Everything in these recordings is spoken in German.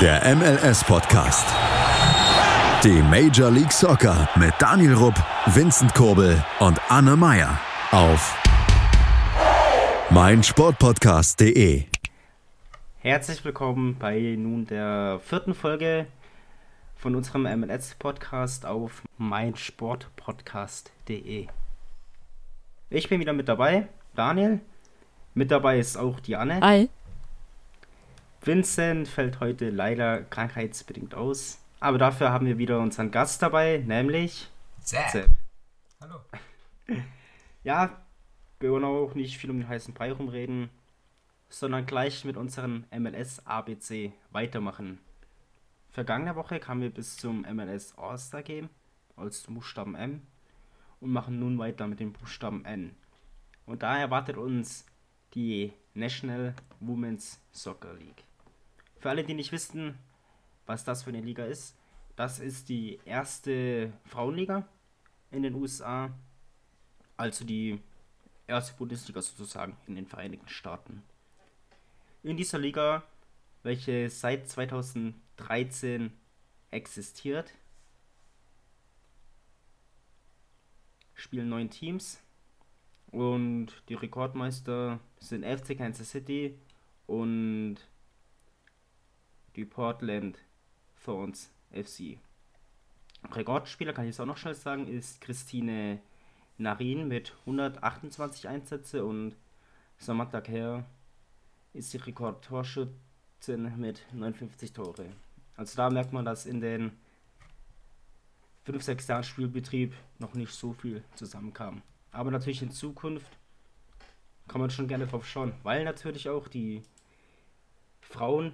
Der MLS-Podcast. Die Major League Soccer mit Daniel Rupp, Vincent Kurbel und Anne Meyer auf meinsportpodcast.de. Herzlich willkommen bei nun der vierten Folge von unserem MLS-Podcast auf meinsportpodcast.de. Ich bin wieder mit dabei, Daniel. Mit dabei ist auch die Anne. Hi. Vincent fällt heute leider krankheitsbedingt aus. Aber dafür haben wir wieder unseren Gast dabei, nämlich Sepp. Sepp. Hallo. Ja, wir wollen auch nicht viel um den heißen Brei rumreden, sondern gleich mit unserem MLS ABC weitermachen. Vergangene Woche kamen wir bis zum MLS All-Star Game als Buchstaben M und machen nun weiter mit dem Buchstaben N. Und da erwartet uns die National Women's Soccer League. Für alle, die nicht wissen, was das für eine Liga ist, das ist die erste Frauenliga in den USA, also die erste Bundesliga sozusagen in den Vereinigten Staaten. In dieser Liga, welche seit 2013 existiert, spielen neun Teams und die Rekordmeister sind FC Kansas City und die Portland Thorns FC. Rekordspieler, kann ich es auch noch schnell sagen, ist Christine Narin mit 128 Einsätze und Samantha Kerr ist die Rekordtorschützin mit 59 Tore. Also da merkt man, dass in den 5-6 Jahren Spielbetrieb noch nicht so viel zusammenkam. Aber natürlich in Zukunft kann man schon gerne drauf schauen, weil natürlich auch die Frauen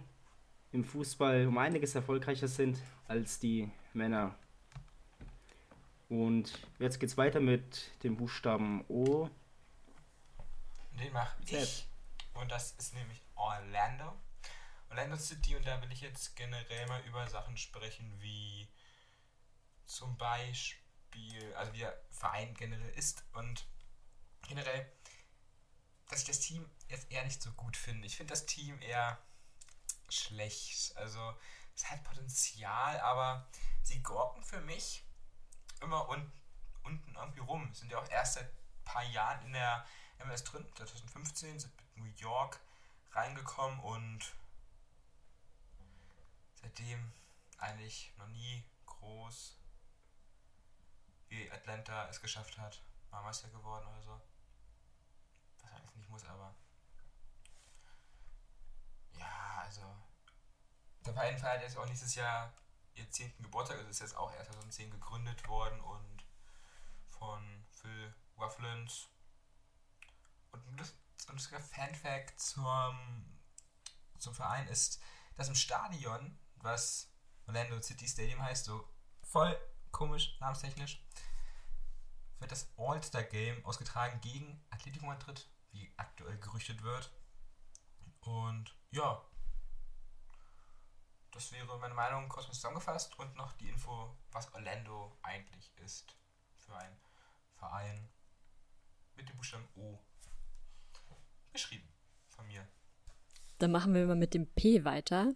im Fußball um einiges erfolgreicher sind als die Männer. Und jetzt geht's weiter mit dem Buchstaben O. Den mache ich. Und das ist nämlich Orlando. Orlando City und da will ich jetzt generell mal über Sachen sprechen wie zum Beispiel, also wie der Verein generell ist und generell, dass ich das Team jetzt eher nicht so gut finde. Ich finde das Team eher schlecht. Also es hat Potenzial, aber sie gorken für mich immer un unten irgendwie rum. Sind ja auch erst seit ein paar Jahren in der MLS drin. 2015 sind mit New York reingekommen und seitdem eigentlich noch nie groß wie Atlanta es geschafft hat. Mal Meister geworden oder so. Was eigentlich nicht muss, aber. Ja, also. Der Verein feiert jetzt auch nächstes Jahr ihr 10. Geburtstag. Also ist jetzt auch erst 2010 gegründet worden und von Phil Wafflins. Und ein ein lustiger Fanfact zum, zum Verein ist, dass im Stadion, was Orlando City Stadium heißt, so voll komisch, namenstechnisch, wird das All-Star Game ausgetragen gegen Atletico Madrid, wie aktuell gerüchtet wird. Und ja, das wäre meine Meinung kurz zusammengefasst und noch die Info, was Orlando eigentlich ist für ein Verein mit dem Buchstaben O geschrieben von mir. Dann machen wir mal mit dem P weiter.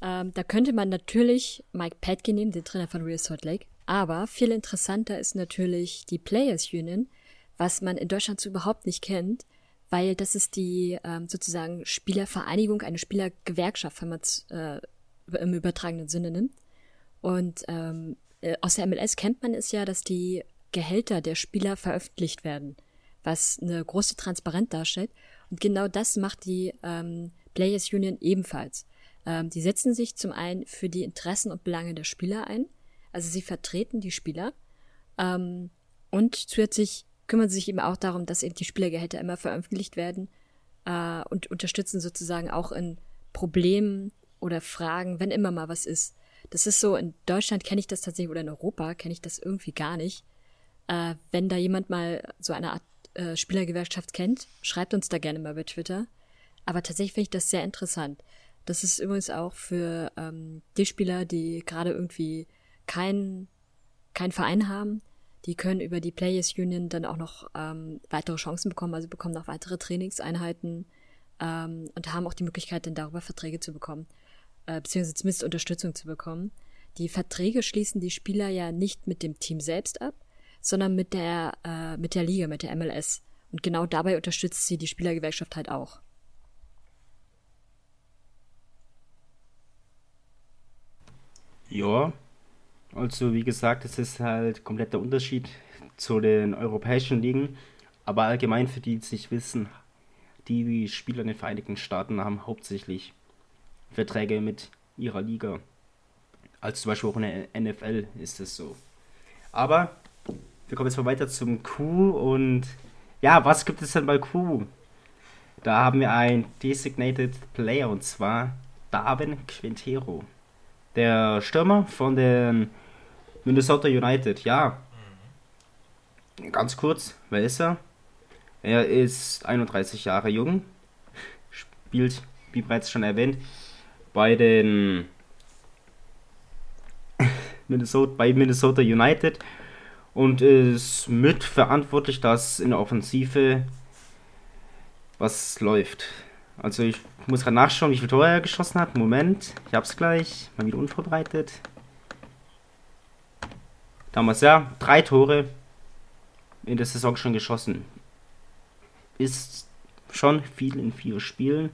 Ähm, da könnte man natürlich Mike Patke nehmen, den Trainer von Real Salt Lake. Aber viel interessanter ist natürlich die Players Union, was man in Deutschland so überhaupt nicht kennt, weil das ist die ähm, sozusagen Spielervereinigung, eine Spielergewerkschaft, wenn man es äh, im übertragenen Sinne nimmt. Und ähm, äh, aus der MLS kennt man es ja, dass die Gehälter der Spieler veröffentlicht werden, was eine große Transparenz darstellt. Und genau das macht die ähm, Players Union ebenfalls. Ähm, die setzen sich zum einen für die Interessen und Belange der Spieler ein. Also sie vertreten die Spieler. Ähm, und zusätzlich kümmern sie sich eben auch darum, dass eben die Spielergehälter immer veröffentlicht werden äh, und unterstützen sozusagen auch in Problemen oder Fragen, wenn immer mal was ist. Das ist so, in Deutschland kenne ich das tatsächlich oder in Europa kenne ich das irgendwie gar nicht. Äh, wenn da jemand mal so eine Art äh, Spielergewerkschaft kennt, schreibt uns da gerne mal bei Twitter. Aber tatsächlich finde ich das sehr interessant. Das ist übrigens auch für ähm, die Spieler, die gerade irgendwie keinen kein Verein haben, die können über die Players Union dann auch noch ähm, weitere Chancen bekommen, also bekommen noch weitere Trainingseinheiten ähm, und haben auch die Möglichkeit, dann darüber Verträge zu bekommen. Äh, beziehungsweise zumindest Unterstützung zu bekommen. Die Verträge schließen die Spieler ja nicht mit dem Team selbst ab, sondern mit der, äh, mit der Liga, mit der MLS. Und genau dabei unterstützt sie die Spielergewerkschaft halt auch. Ja, also wie gesagt, es ist halt komplett der Unterschied zu den europäischen Ligen. Aber allgemein für die, die es nicht wissen, die Spieler in den Vereinigten Staaten haben hauptsächlich Verträge mit ihrer Liga. Als zum Beispiel auch in der NFL ist es so. Aber wir kommen jetzt mal weiter zum Q und ja, was gibt es denn bei Q? Da haben wir einen Designated Player und zwar Darwin Quintero. Der Stürmer von den Minnesota United, ja. Ganz kurz, wer ist er? Er ist 31 Jahre jung, spielt, wie bereits schon erwähnt, bei den Minnesota, bei Minnesota United und ist mitverantwortlich, dass in der Offensive was läuft. Also ich muss gerade nachschauen, wie viel Tore er geschossen hat. Moment, ich hab's gleich. Mal wieder unvorbereitet. Damals ja, drei Tore in der Saison schon geschossen. Ist schon viel in vier Spielen.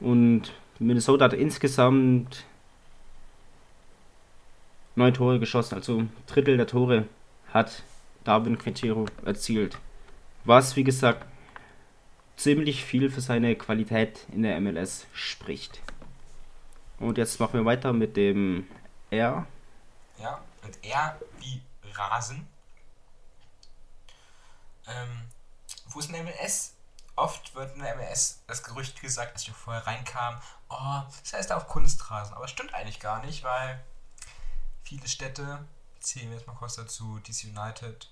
Und Minnesota hat insgesamt neun Tore geschossen. Also ein Drittel der Tore hat Darwin Quintero erzielt. Was, wie gesagt, ziemlich viel für seine Qualität in der MLS spricht. Und jetzt machen wir weiter mit dem R. Ja, und R wie Rasen. Ähm, wo ist ein MLS? Oft wird in der MLS das Gerücht gesagt, als ich vorher reinkam, oh, das heißt auch Kunstrasen. Aber es stimmt eigentlich gar nicht, weil viele Städte, zählen wir jetzt mal kurz dazu, DC United,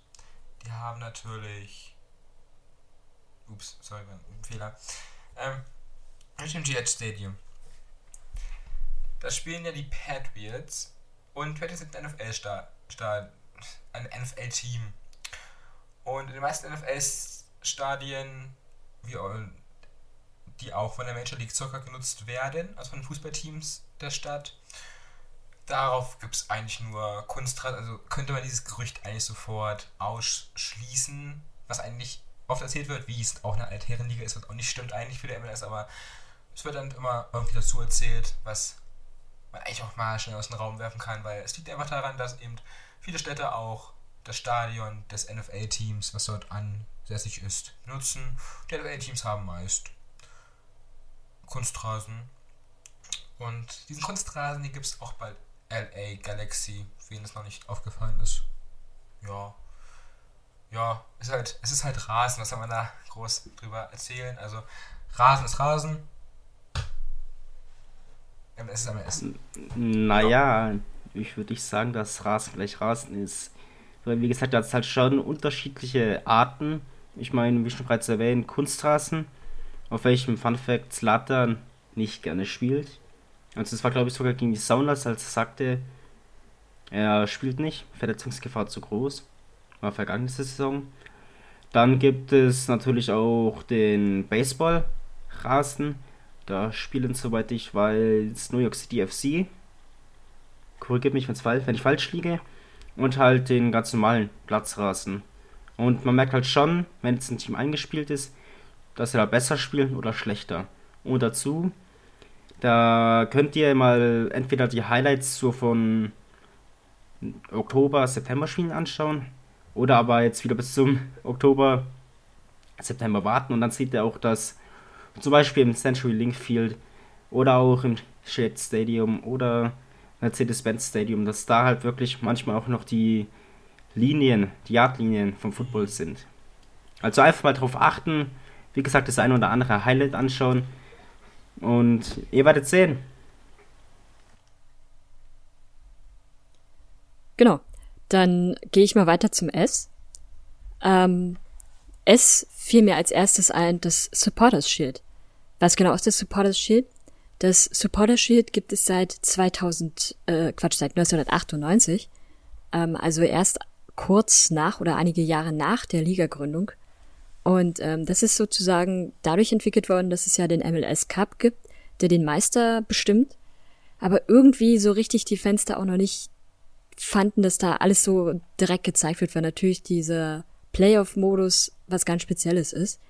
die haben natürlich Ups, sorry, ein Fehler. Ähm, mit dem GH Stadium. Da spielen ja die Patriots und Patriots sind ein NFL-Team. Und in den meisten NFL-Stadien, die auch von der Major League Soccer genutzt werden, also von Fußballteams der Stadt, darauf gibt es eigentlich nur Kunstrasen. Also könnte man dieses Gerücht eigentlich sofort ausschließen, was eigentlich oft erzählt wird, wie es auch eine Altherrenliga ist, was auch nicht stimmt eigentlich für die MLS, aber es wird dann immer irgendwie dazu erzählt, was man eigentlich auch mal schnell aus dem Raum werfen kann, weil es liegt einfach daran, dass eben viele Städte auch das Stadion des NFL-Teams, was dort ansässig ist, nutzen. Die NFL-Teams haben meist Kunstrasen. Und diesen Kunstrasen, die gibt es auch bei LA Galaxy, wen es noch nicht aufgefallen ist. Ja, ja, ist halt, es ist halt Rasen, was soll man da groß drüber erzählen? Also Rasen ist Rasen. MS ist MS. Naja, ich würde nicht sagen, dass Rasen gleich Rasen ist. Weil wie gesagt, da hat es halt schon unterschiedliche Arten. Ich meine, wie schon bereits erwähnt, Kunstrasen, auf welchem Fun Fact Zlatan nicht gerne spielt. Also es war glaube ich sogar gegen die Sounders, als er sagte, er spielt nicht, Verletzungsgefahr zu groß war vergangene Saison. Dann gibt es natürlich auch den Baseball-Rasen. Da spielen, soweit ich weiß, New York City FC. Korrigiert mich, wenn ich falsch liege. Und halt den ganz normalen Platzrasen. Und man merkt halt schon, wenn jetzt ein Team eingespielt ist, dass sie da besser spielen oder schlechter. Und dazu, da könnt ihr mal entweder die Highlights so von Oktober, September Spielen anschauen oder aber jetzt wieder bis zum Oktober, September warten und dann sieht er auch, dass zum Beispiel im Century Link Field oder auch im Shade Stadium oder Mercedes-Benz Stadium, dass da halt wirklich manchmal auch noch die Linien, die Yardlinien vom Football sind. Also einfach mal drauf achten, wie gesagt, das ein oder andere Highlight anschauen und ihr werdet sehen. Genau. Dann gehe ich mal weiter zum S. Ähm, S fiel mir als erstes ein das Supporters Shield. Was genau ist das Supporters Shield? Das Supporters Shield gibt es seit 2000, äh, Quatsch, seit 1998. Ähm, also erst kurz nach oder einige Jahre nach der Ligagründung. Und ähm, das ist sozusagen dadurch entwickelt worden, dass es ja den MLS Cup gibt, der den Meister bestimmt. aber irgendwie so richtig die Fenster auch noch nicht fanden, dass da alles so direkt gezeigt wird, weil natürlich dieser Playoff-Modus was ganz Spezielles ist.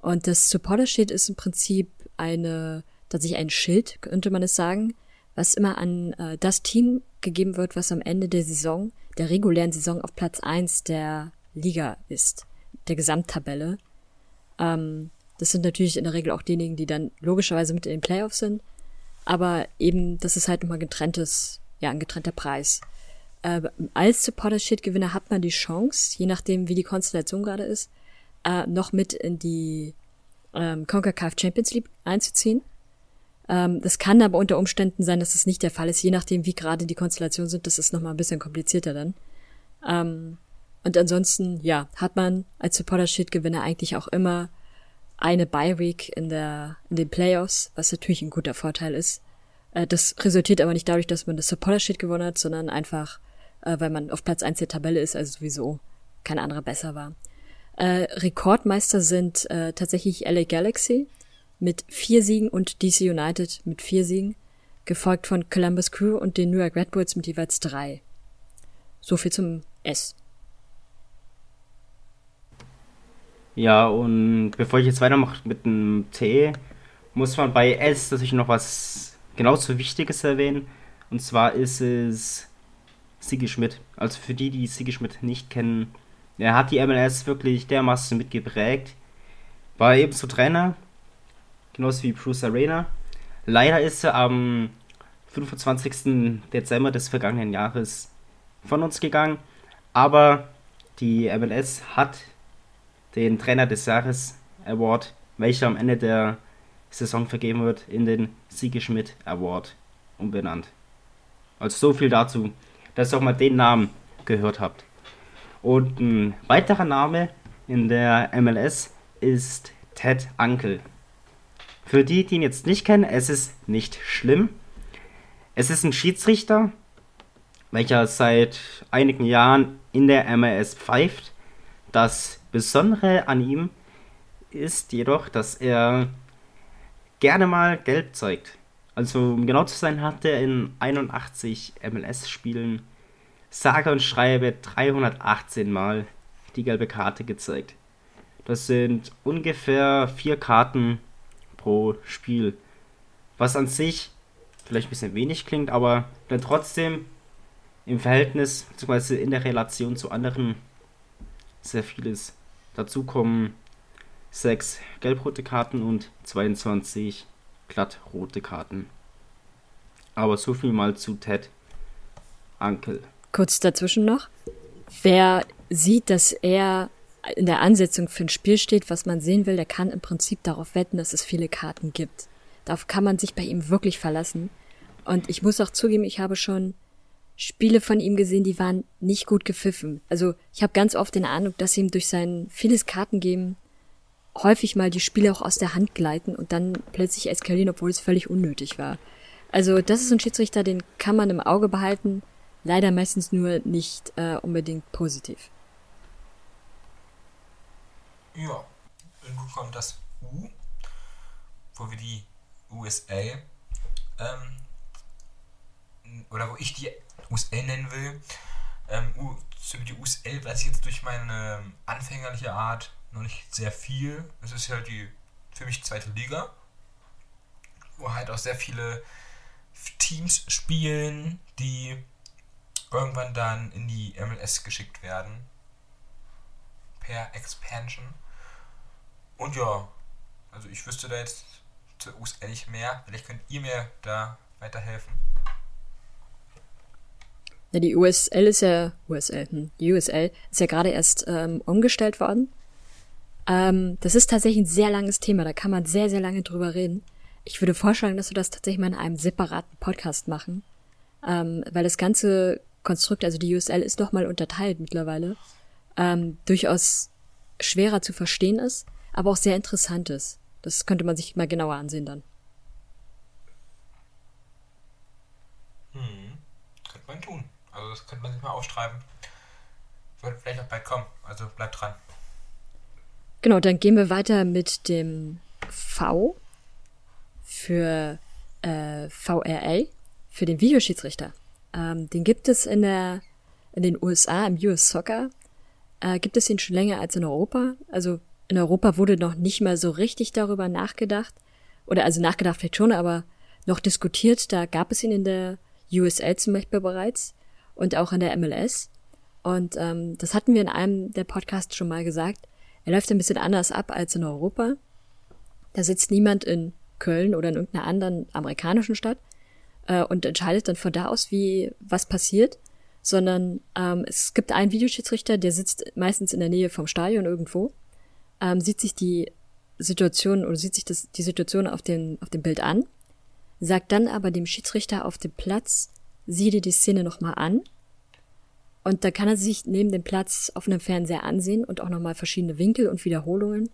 Und das Supporter-Sheet ist im Prinzip eine, tatsächlich ein Schild, könnte man es sagen, was immer an äh, das Team gegeben wird, was am Ende der Saison, der regulären Saison auf Platz eins der Liga ist, der Gesamttabelle. Ähm, das sind natürlich in der Regel auch diejenigen, die dann logischerweise mit in den Playoffs sind. Aber eben, das ist halt nochmal getrenntes, ja, ein getrennter Preis. Äh, als Supporter-Shit-Gewinner hat man die Chance, je nachdem, wie die Konstellation gerade ist, äh, noch mit in die ähm, CONCACAF Champions League einzuziehen. Ähm, das kann aber unter Umständen sein, dass das nicht der Fall ist, je nachdem, wie gerade die Konstellationen sind. Das ist nochmal ein bisschen komplizierter dann. Ähm, und ansonsten, ja, hat man als Supporter-Shit-Gewinner eigentlich auch immer eine Bye-Week in, der, in den Playoffs, was natürlich ein guter Vorteil ist. Äh, das resultiert aber nicht dadurch, dass man das Supporter-Shit gewonnen hat, sondern einfach, äh, weil man auf Platz 1 der Tabelle ist, also sowieso kein anderer besser war. Äh, Rekordmeister sind tatsächlich LA Galaxy mit vier Siegen und DC United mit vier Siegen, gefolgt von Columbus Crew und den New York Red Bulls mit jeweils drei. So viel zum S. Ja, und bevor ich jetzt weitermache mit dem T, muss man bei S natürlich noch was genauso Wichtiges erwähnen. Und zwar ist es Sigi Schmidt. Also für die, die Sigi Schmidt nicht kennen, er hat die MLS wirklich dermaßen mitgeprägt. War ebenso Trainer, genauso wie Bruce Arena. Leider ist er am 25. Dezember des vergangenen Jahres von uns gegangen. Aber die MLS hat den Trainer des Jahres Award, welcher am Ende der Saison vergeben wird, in den Siege Schmidt Award umbenannt. Also so viel dazu, dass ihr auch mal den Namen gehört habt. Und ein weiterer Name in der MLS ist Ted Uncle. Für die, die ihn jetzt nicht kennen, es ist nicht schlimm. Es ist ein Schiedsrichter, welcher seit einigen Jahren in der MLS pfeift. Das Besondere an ihm ist jedoch, dass er gerne mal gelb zeigt. Also, um genau zu sein, hat er in 81 MLS-Spielen sage und schreibe 318 Mal die gelbe Karte gezeigt. Das sind ungefähr vier Karten pro Spiel. Was an sich vielleicht ein bisschen wenig klingt, aber dann trotzdem im Verhältnis bzw. in der Relation zu anderen sehr vieles. Dazu kommen 6 gelb-rote Karten und 22 glatt-rote Karten. Aber so viel mal zu Ted Uncle. Kurz dazwischen noch. Wer sieht, dass er in der Ansetzung für ein Spiel steht, was man sehen will, der kann im Prinzip darauf wetten, dass es viele Karten gibt. Darauf kann man sich bei ihm wirklich verlassen. Und ich muss auch zugeben, ich habe schon Spiele von ihm gesehen, die waren nicht gut gepfiffen. Also ich habe ganz oft den Eindruck, dass ihm durch sein vieles Kartengeben häufig mal die Spiele auch aus der Hand gleiten und dann plötzlich eskalieren, obwohl es völlig unnötig war. Also das ist ein Schiedsrichter, den kann man im Auge behalten, leider meistens nur nicht äh, unbedingt positiv. Ja, nun kommt das U, wo wir die USA ähm, oder wo ich die USL nennen will. Ähm, über die USL weiß ich jetzt durch meine anfängerliche Art noch nicht sehr viel. Es ist ja die für mich zweite Liga, wo halt auch sehr viele Teams spielen, die irgendwann dann in die MLS geschickt werden. Per Expansion. Und ja, also ich wüsste da jetzt USL nicht mehr. Vielleicht könnt ihr mir da weiterhelfen. Ja, die USL ist ja, USL, hm, die USL ist ja gerade erst ähm, umgestellt worden. Ähm, das ist tatsächlich ein sehr langes Thema, da kann man sehr, sehr lange drüber reden. Ich würde vorschlagen, dass wir das tatsächlich mal in einem separaten Podcast machen, ähm, weil das ganze Konstrukt, also die USL ist doch mal unterteilt mittlerweile, ähm, durchaus schwerer zu verstehen ist, aber auch sehr interessant ist. Das könnte man sich mal genauer ansehen dann. Hm, könnte man tun. Also das könnte man sich mal aufschreiben. Wird vielleicht auch bald kommen. Also bleibt dran. Genau, dann gehen wir weiter mit dem V für äh, VRA, für den Videoschiedsrichter. Ähm, den gibt es in der in den USA im US Soccer äh, gibt es ihn schon länger als in Europa. Also in Europa wurde noch nicht mal so richtig darüber nachgedacht oder also nachgedacht vielleicht schon, aber noch diskutiert. Da gab es ihn in der USL zum Beispiel bereits und auch in der MLS. Und ähm, das hatten wir in einem der Podcasts schon mal gesagt. Er läuft ein bisschen anders ab als in Europa. Da sitzt niemand in Köln oder in irgendeiner anderen amerikanischen Stadt äh, und entscheidet dann von da aus, wie was passiert, sondern ähm, es gibt einen Videoschiedsrichter, der sitzt meistens in der Nähe vom Stadion irgendwo, ähm, sieht sich die Situation oder sieht sich das, die Situation auf dem, auf dem Bild an, sagt dann aber dem Schiedsrichter auf dem Platz, sieh dir die Szene nochmal an. Und da kann er sich neben dem Platz auf einem Fernseher ansehen und auch nochmal verschiedene Winkel und Wiederholungen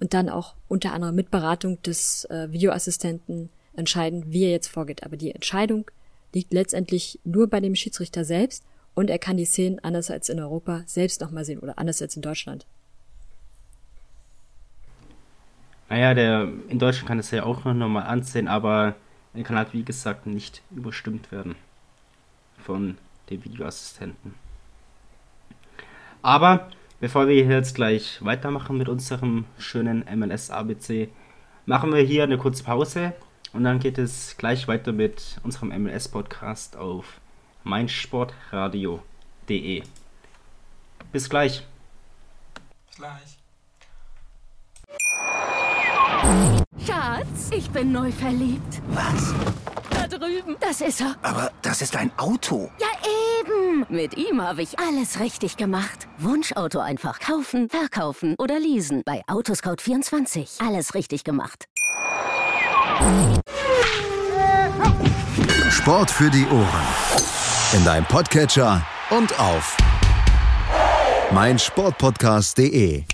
und dann auch unter anderem mit Beratung des äh, Videoassistenten entscheiden, wie er jetzt vorgeht. Aber die Entscheidung liegt letztendlich nur bei dem Schiedsrichter selbst und er kann die Szenen anders als in Europa selbst nochmal sehen oder anders als in Deutschland. Naja, der, in Deutschland kann es ja auch nochmal ansehen, aber er kann halt wie gesagt nicht überstimmt werden von dem Videoassistenten. Aber Bevor wir jetzt gleich weitermachen mit unserem schönen MLS ABC, machen wir hier eine kurze Pause und dann geht es gleich weiter mit unserem MLS Podcast auf meinsportradio.de. Bis gleich. Bis gleich. Schatz, ich bin neu verliebt. Was? Da drüben. Das ist er. Aber das ist ein Auto. Ja, eben. Mit ihm habe ich alles richtig gemacht. Wunschauto einfach kaufen, verkaufen oder leasen. Bei Autoscout24. Alles richtig gemacht. Sport für die Ohren. In deinem Podcatcher und auf meinsportpodcast.de.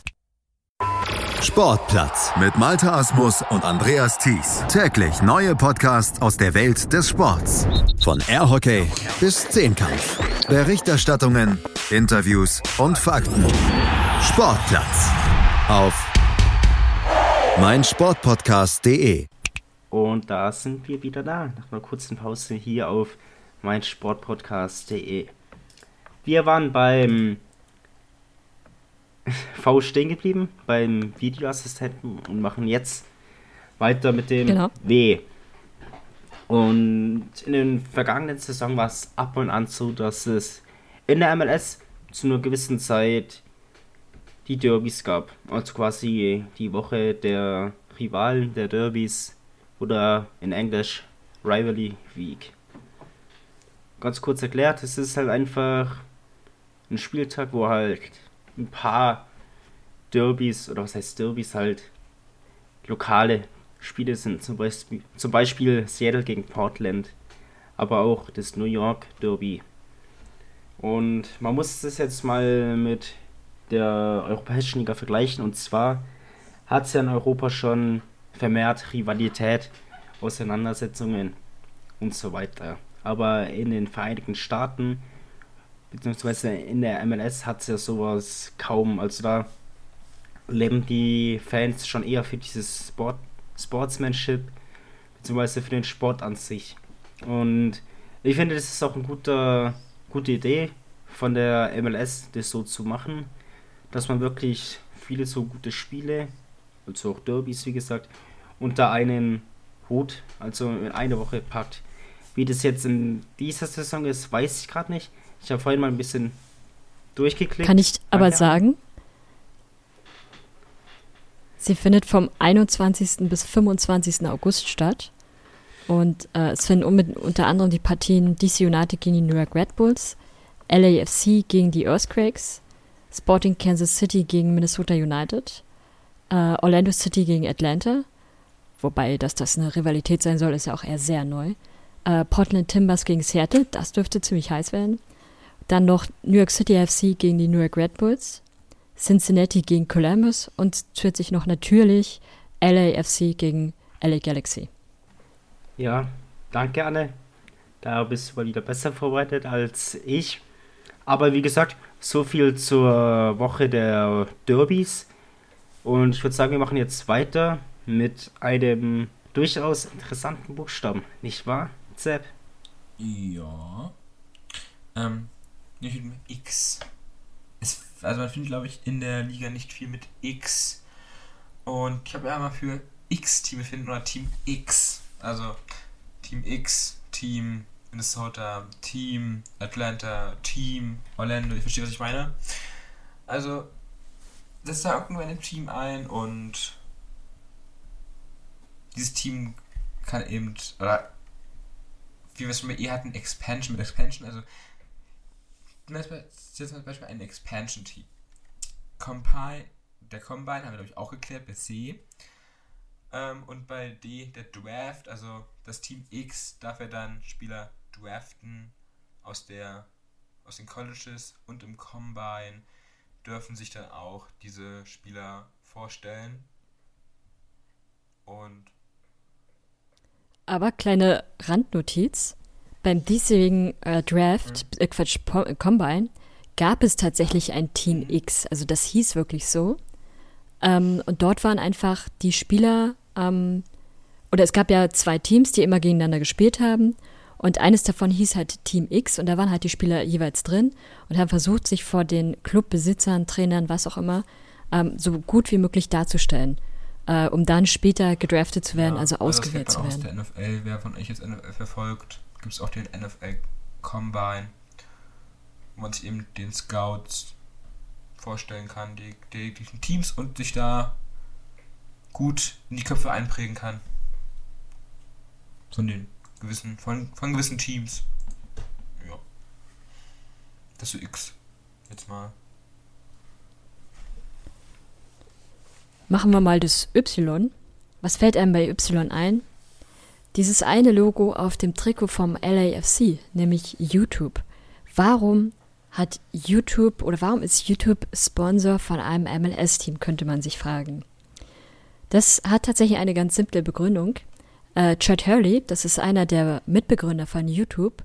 Sportplatz mit Malta Asmus und Andreas Thies. Täglich neue Podcasts aus der Welt des Sports. Von Airhockey bis Zehnkampf. Berichterstattungen, Interviews und Fakten. Sportplatz auf meinsportpodcast.de. Und da sind wir wieder da, nach einer kurzen Pause hier auf meinsportpodcast.de. Wir waren beim V stehen geblieben, beim Videoassistenten und machen jetzt weiter mit dem Genau. W. Und in den vergangenen Saison war es ab und an so, dass es in der MLS zu einer gewissen Zeit die Derbys gab. Also quasi die Woche der Rivalen, der Derbys oder in Englisch Rivalry Week. Ganz kurz erklärt, es ist halt einfach ein Spieltag, wo halt ein paar Derbys, oder was heißt Derbys, halt lokale Spiele sind. Zum Beispiel, zum Beispiel Seattle gegen Portland, aber auch das New York Derby. Und man muss das jetzt mal mit der europäischen Liga vergleichen. Und zwar hat es ja in Europa schon vermehrt Rivalität, Auseinandersetzungen und so weiter. Aber in den Vereinigten Staaten, beziehungsweise in der MLS, hat es ja sowas kaum. Also da leben die Fans schon eher für dieses Sport, Sportsmanship, beziehungsweise für den Sport an sich. Und ich finde, das ist auch eine gute, gute Idee von der MLS, das so zu machen, dass man wirklich viele so gute Spiele, also auch Derbys, wie gesagt, unter einen Hut, also in eine Woche packt. Wie das jetzt in dieser Saison ist, weiß ich gerade nicht. Ich habe vorhin mal ein bisschen durchgeklickt. Kann ich aber Danke. sagen, sie findet vom 21. bis 25. August statt. Und äh, es finden unter anderem die Partien DC United gegen die New York Red Bulls, LAFC gegen die Earthquakes, Sporting Kansas City gegen Minnesota United, äh, Orlando City gegen Atlanta, wobei, dass das eine Rivalität sein soll, ist ja auch eher sehr neu. Äh, Portland Timbers gegen Seattle, das dürfte ziemlich heiß werden. Dann noch New York City FC gegen die New York Red Bulls, Cincinnati gegen Columbus und zusätzlich noch natürlich LAFC gegen LA Galaxy. Ja, danke Anne. Da bist du mal wieder besser vorbereitet als ich. Aber wie gesagt, so viel zur Woche der Derbys. Und ich würde sagen, wir machen jetzt weiter mit einem durchaus interessanten Buchstaben. Nicht wahr, Sepp? Ja. Ähm, nicht mit X. Es, also man findet, glaube ich, in der Liga nicht viel mit X. Und ich habe ja mal für X-Team finden oder Team X. Also Team X, Team Minnesota, Team Atlanta, Team Orlando. Ich verstehe, was ich meine. Also, das da irgendwo in ein Team ein und dieses Team kann eben, oder wie wir es schon bei ihr hatten, Expansion mit Expansion, also jetzt zum Beispiel ein Expansion-Team. Combine, der Combine haben wir, glaube ich, auch geklärt bei C. Ähm, und bei D der Draft, also das Team X darf er dann Spieler draften aus der aus den Colleges und im Combine dürfen sich dann auch diese Spieler vorstellen. Und aber kleine Randnotiz. Beim diesjährigen äh, Draft, äh, Quatsch, Combine, gab es tatsächlich ein Team X. Also das hieß wirklich so. Ähm, und dort waren einfach die Spieler, ähm, oder es gab ja zwei Teams, die immer gegeneinander gespielt haben. Und eines davon hieß halt Team X und da waren halt die Spieler jeweils drin und haben versucht, sich vor den Clubbesitzern, Trainern, was auch immer, ähm, so gut wie möglich darzustellen äh, um dann später gedraftet zu werden, ja, also ausgewählt zu werden. Aus der NFL, wer von euch jetzt NFL verfolgt, gibt es auch den NFL Combine, wo man sich eben den Scouts vorstellen kann, die, die Teams und sich da gut in die Köpfe einprägen kann. Von den gewissen, von, von gewissen Teams. Ja. Das ist X. Jetzt mal Machen wir mal das Y. Was fällt einem bei Y ein? Dieses eine Logo auf dem Trikot vom LAFC, nämlich YouTube. Warum hat YouTube oder warum ist YouTube Sponsor von einem MLS-Team, könnte man sich fragen. Das hat tatsächlich eine ganz simple Begründung. Äh, Chad Hurley, das ist einer der Mitbegründer von YouTube,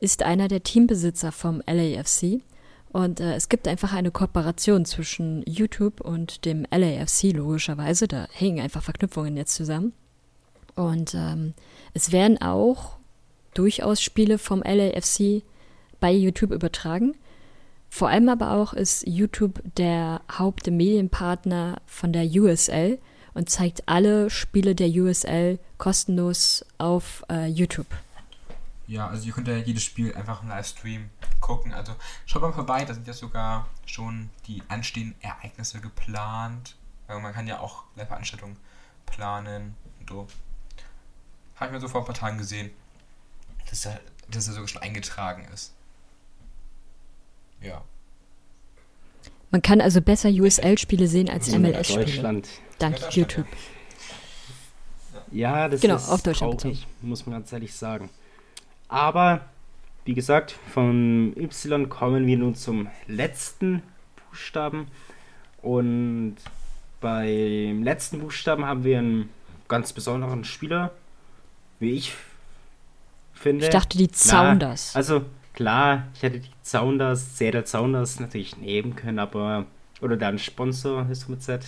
ist einer der Teambesitzer vom LAFC und äh, es gibt einfach eine Kooperation zwischen YouTube und dem LAFC, logischerweise. Da hängen einfach Verknüpfungen jetzt zusammen. Und ähm, es werden auch durchaus Spiele vom LAFC bei YouTube übertragen. Vor allem aber auch ist YouTube der Hauptmedienpartner von der USL und zeigt alle Spiele der USL kostenlos auf äh, YouTube. Ja, also ihr könnt ja jedes Spiel einfach im Livestream gucken. Also schaut mal vorbei, da sind ja sogar schon die anstehenden Ereignisse geplant. Weil man kann ja auch Live-Veranstaltungen planen und so. Habe ich mir so vor ein paar Tagen gesehen, dass er, dass er sogar schon eingetragen ist. Ja. Man kann also besser USL-Spiele sehen als MLS-Spiele. Deutschland. Dank ja, YouTube. Ja, das genau, ist auf Deutschland traurig, muss man ganz ehrlich sagen. Aber, wie gesagt, von Y kommen wir nun zum letzten Buchstaben. Und beim letzten Buchstaben haben wir einen ganz besonderen Spieler, wie ich finde. Ich dachte, die Sounders. Also, klar, ich hätte die Sounders, Seattle Sounders natürlich nehmen können, aber. Oder dann Sponsor ist mit Z.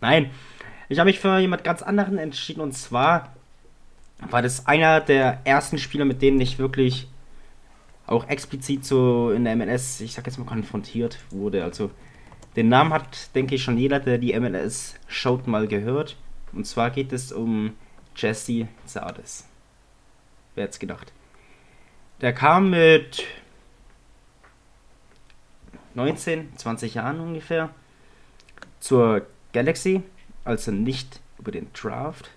Nein, ich habe mich für jemand ganz anderen entschieden und zwar war das einer der ersten Spieler, mit denen ich wirklich auch explizit so in der MLS, ich sag jetzt mal, konfrontiert wurde. Also den Namen hat, denke ich, schon jeder, der die MLS schaut, mal gehört. Und zwar geht es um Jesse Zardes. Wer hätte gedacht? Der kam mit 19, 20 Jahren ungefähr zur Galaxy, also nicht über den Draft,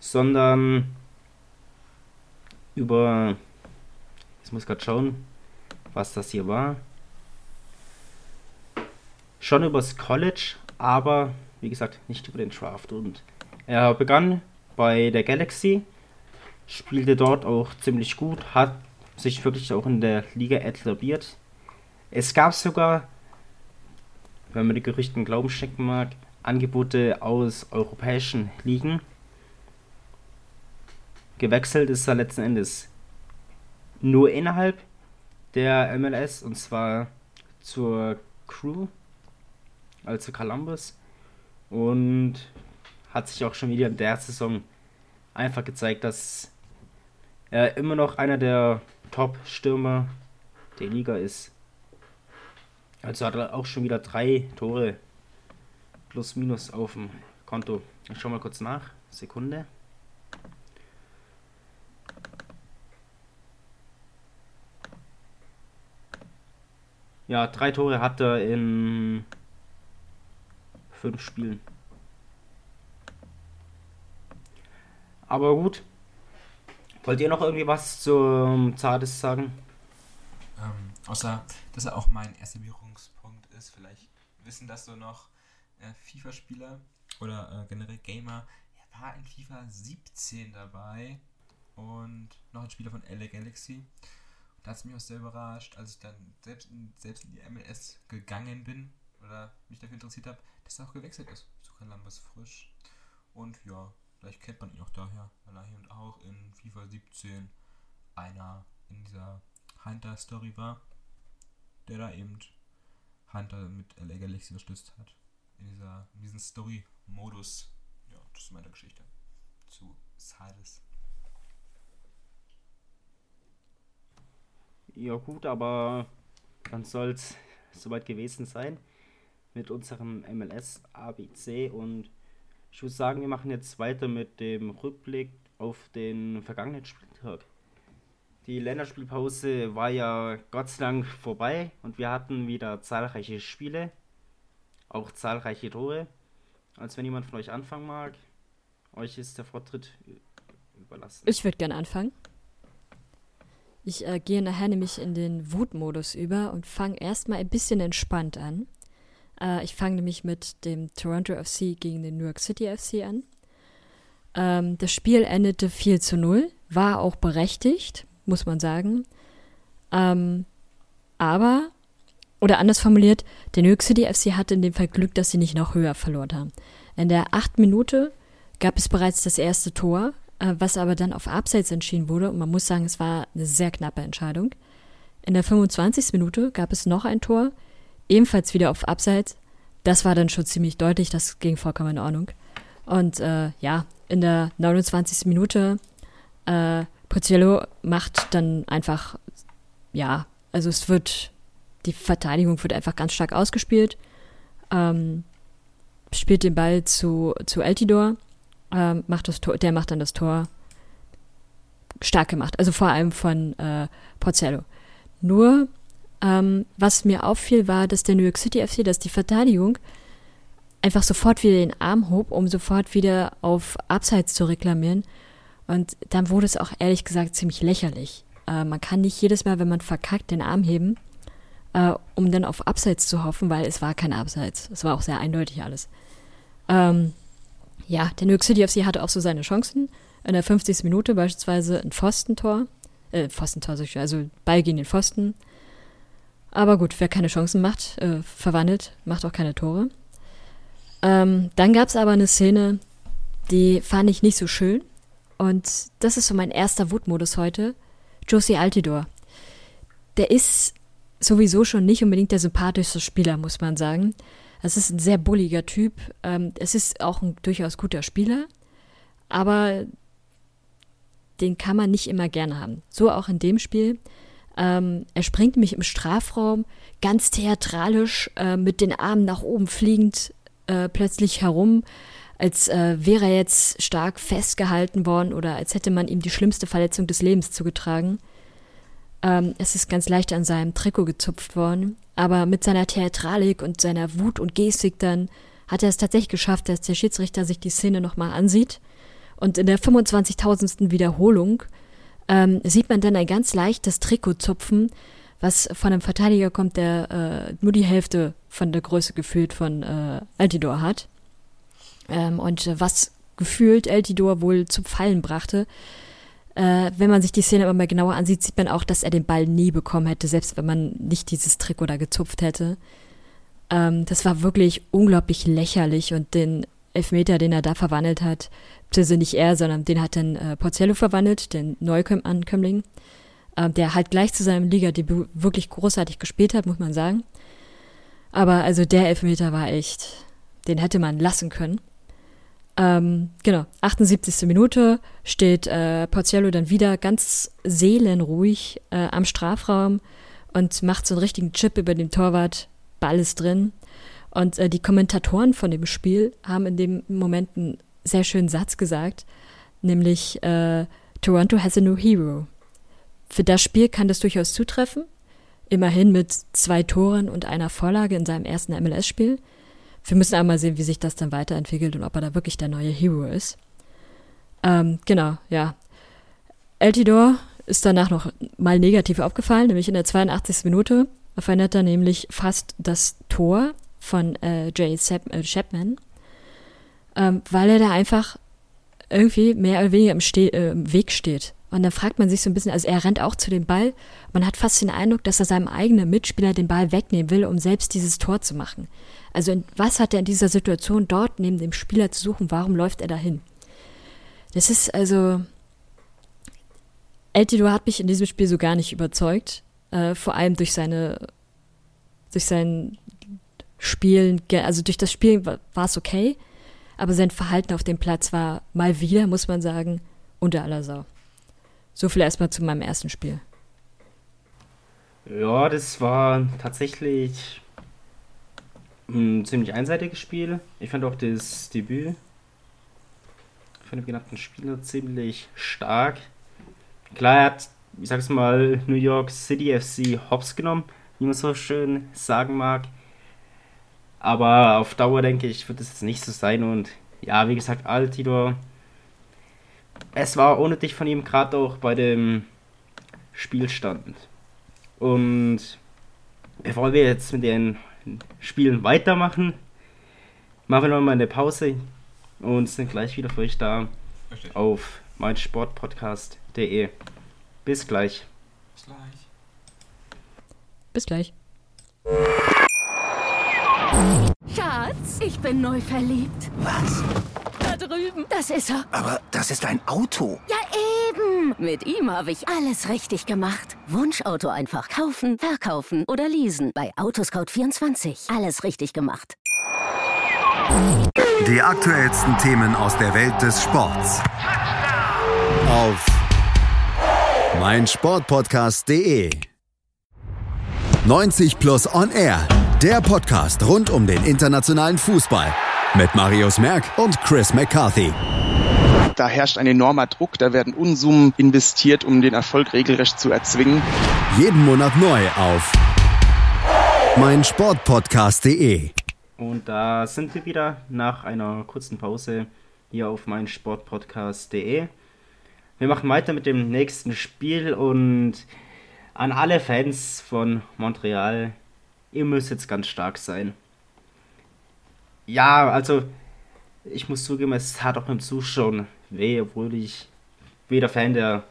sondern über. Ich muss gerade schauen, was das hier war. Schon übers College, aber wie gesagt, nicht über den Draft. Und er begann bei der Galaxy, spielte dort auch ziemlich gut, hat sich wirklich auch in der Liga etabliert. Es gab sogar, wenn man die Gerüchten Glauben schenken mag, Angebote aus europäischen Ligen gewechselt ist er letzten Endes nur innerhalb der MLS und zwar zur Crew, also Columbus und hat sich auch schon wieder in der Saison einfach gezeigt, dass er immer noch einer der Top-Stürmer der Liga ist. Also hat er auch schon wieder drei Tore plus minus auf dem Konto. Ich schau mal kurz nach. Sekunde. Ja, drei Tore hat er in fünf Spielen. Aber gut. Wollt ihr noch irgendwie was zum Zardes sagen? Ähm, außer, dass er auch mein erster Berührungspunkt ist. Vielleicht wissen das so noch äh, FIFA-Spieler oder äh, generell Gamer. Er war in FIFA 17 dabei und noch ein Spieler von LA Galaxy. Da hat es mich auch sehr überrascht, als ich dann selbst in, selbst in die MLS gegangen bin oder mich dafür interessiert habe, er auch gewechselt ist zu Columbus Frisch. Und ja, vielleicht kennt man ihn auch daher, weil er hier und auch in FIFA 17 einer in dieser Hunter-Story war, der da eben Hunter mit LA Galaxy unterstützt hat. In, dieser, in diesem Story-Modus. Ja, das ist meine Geschichte zu Sides. Ja gut, aber dann soll es soweit gewesen sein mit unserem MLS ABC und ich würde sagen, wir machen jetzt weiter mit dem Rückblick auf den vergangenen Spieltag. Die Länderspielpause war ja Gott sei Dank vorbei und wir hatten wieder zahlreiche Spiele, auch zahlreiche Tore. Als wenn jemand von euch anfangen mag, euch ist der Vortritt überlassen. Ich würde gerne anfangen. Ich äh, gehe nachher nämlich in den Wutmodus über und fange erstmal ein bisschen entspannt an. Äh, ich fange nämlich mit dem Toronto FC gegen den New York City FC an. Ähm, das Spiel endete 4 zu 0, war auch berechtigt, muss man sagen. Ähm, aber, oder anders formuliert, der New York City FC hatte in dem Fall Glück, dass sie nicht noch höher verloren haben. In der achten Minute gab es bereits das erste Tor äh, was aber dann auf Abseits entschieden wurde. Und man muss sagen, es war eine sehr knappe Entscheidung. In der 25. Minute gab es noch ein Tor, ebenfalls wieder auf Abseits. Das war dann schon ziemlich deutlich, das ging vollkommen in Ordnung. Und äh, ja, in der 29. Minute, äh, Pozziello macht dann einfach, ja, also es wird, die Verteidigung wird einfach ganz stark ausgespielt. Ähm, spielt den Ball zu, zu Eltidor ähm, macht das Tor, der macht dann das Tor stark gemacht. Also vor allem von äh, Porcello. Nur, ähm, was mir auffiel, war, dass der New York City FC, dass die Verteidigung einfach sofort wieder den Arm hob, um sofort wieder auf Abseits zu reklamieren. Und dann wurde es auch ehrlich gesagt ziemlich lächerlich. Äh, man kann nicht jedes Mal, wenn man verkackt, den Arm heben, äh, um dann auf Abseits zu hoffen, weil es war kein Abseits. Es war auch sehr eindeutig alles. Ähm, ja, der New York City FC hatte auch so seine Chancen. In der 50. Minute beispielsweise ein Pfostentor. Äh, Pfostentor, also Ball gegen den Pfosten. Aber gut, wer keine Chancen macht, äh, verwandelt, macht auch keine Tore. Ähm, dann gab es aber eine Szene, die fand ich nicht so schön. Und das ist so mein erster Wutmodus heute. Josie Altidor. Der ist sowieso schon nicht unbedingt der sympathischste Spieler, muss man sagen. Es ist ein sehr bulliger Typ. Ähm, es ist auch ein durchaus guter Spieler, aber den kann man nicht immer gerne haben. So auch in dem Spiel. Ähm, er springt mich im Strafraum ganz theatralisch äh, mit den Armen nach oben fliegend äh, plötzlich herum, als äh, wäre er jetzt stark festgehalten worden oder als hätte man ihm die schlimmste Verletzung des Lebens zugetragen. Ähm, es ist ganz leicht an seinem Trikot gezupft worden. Aber mit seiner Theatralik und seiner Wut und Gestik dann hat er es tatsächlich geschafft, dass der Schiedsrichter sich die Szene nochmal ansieht. Und in der 25.000. Wiederholung ähm, sieht man dann ein ganz leichtes Trikot zupfen, was von einem Verteidiger kommt, der äh, nur die Hälfte von der Größe gefühlt von äh, Altidor hat. Ähm, und was gefühlt Altidor wohl zum Fallen brachte, äh, wenn man sich die Szene aber mal genauer ansieht, sieht man auch, dass er den Ball nie bekommen hätte, selbst wenn man nicht dieses Trikot da gezupft hätte. Ähm, das war wirklich unglaublich lächerlich und den Elfmeter, den er da verwandelt hat, beziehungsweise nicht er, sondern den hat dann äh, Porcello verwandelt, den Neuankömmling, äh, der halt gleich zu seinem Ligadebüt wirklich großartig gespielt hat, muss man sagen. Aber also der Elfmeter war echt, den hätte man lassen können. Ähm, genau, 78. Minute steht äh, Porcello dann wieder ganz seelenruhig äh, am Strafraum und macht so einen richtigen Chip über den Torwart. Ball ist drin. Und äh, die Kommentatoren von dem Spiel haben in dem Moment einen sehr schönen Satz gesagt, nämlich äh, Toronto has a new hero. Für das Spiel kann das durchaus zutreffen. Immerhin mit zwei Toren und einer Vorlage in seinem ersten MLS-Spiel. Wir müssen einmal sehen, wie sich das dann weiterentwickelt und ob er da wirklich der neue Hero ist. Ähm, genau, ja. Eltidor ist danach noch mal negativ aufgefallen, nämlich in der 82. Minute verändert er nämlich fast das Tor von äh, Jay äh, Chapman, ähm, weil er da einfach irgendwie mehr oder weniger im, Ste äh, im Weg steht. Und dann fragt man sich so ein bisschen, also er rennt auch zu dem Ball. Man hat fast den Eindruck, dass er seinem eigenen Mitspieler den Ball wegnehmen will, um selbst dieses Tor zu machen. Also was hat er in dieser Situation dort neben dem Spieler zu suchen? Warum läuft er dahin? Das ist also. Eltido hat mich in diesem Spiel so gar nicht überzeugt. Äh, vor allem durch seine, durch sein Spielen, also durch das Spielen war es okay, aber sein Verhalten auf dem Platz war mal wieder, muss man sagen, unter aller Sau. So viel erstmal zu meinem ersten Spiel. Ja, das war tatsächlich ein ziemlich einseitiges Spiel. Ich fand auch das Debüt von dem genannten Spieler ziemlich stark. Klar, er hat, ich sag's mal, New York City FC Hops genommen, wie man so schön sagen mag. Aber auf Dauer denke ich, wird es jetzt nicht so sein. Und ja, wie gesagt, Altidor. Es war ohne dich von ihm gerade auch bei dem Spielstand. Und bevor wir jetzt mit den Spielen weitermachen, machen wir nochmal eine Pause und sind gleich wieder für euch da Richtig. auf meinsportpodcast.de. Bis gleich. Bis gleich. Bis gleich. Schatz, ich bin neu verliebt. Was? Da drüben. Das ist er. Aber das ist ein Auto. Ja, eben. Mit ihm habe ich alles richtig gemacht. Wunschauto einfach kaufen, verkaufen oder leasen. Bei Autoscout24. Alles richtig gemacht. Die aktuellsten Themen aus der Welt des Sports. Auf meinsportpodcast.de 90 Plus On Air, der Podcast rund um den internationalen Fußball mit Marius Merck und Chris McCarthy. Da herrscht ein enormer Druck, da werden Unsummen investiert, um den Erfolg regelrecht zu erzwingen. Jeden Monat neu auf meinsportpodcast.de. Und da sind wir wieder nach einer kurzen Pause hier auf meinsportpodcast.de. Wir machen weiter mit dem nächsten Spiel und an alle Fans von Montreal, ihr müsst jetzt ganz stark sein. Ja, also ich muss zugeben, es tat auch beim Zuschauen weh, obwohl ich weder Fan der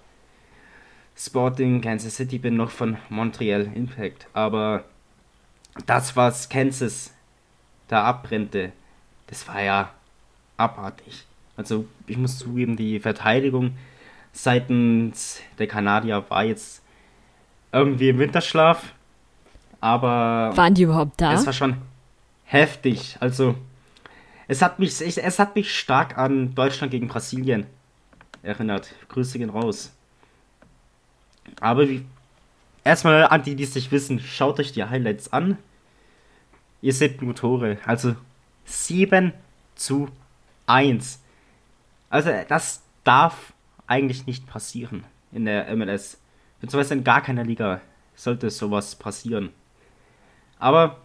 Sporting Kansas City bin noch von Montreal Impact. Aber das, was Kansas da abbrennte, das war ja abartig. Also ich muss zugeben, die Verteidigung seitens der Kanadier war jetzt irgendwie im Winterschlaf. Aber. Waren die überhaupt da? Es war schon heftig. Also, es hat mich, es hat mich stark an Deutschland gegen Brasilien erinnert. Grüße gehen raus. Aber wie, erstmal an die, die es nicht wissen, schaut euch die Highlights an. Ihr seht nur Tore. Also 7 zu 1. Also das darf eigentlich nicht passieren in der MLS. Beziehungsweise in gar keiner Liga sollte sowas passieren. Aber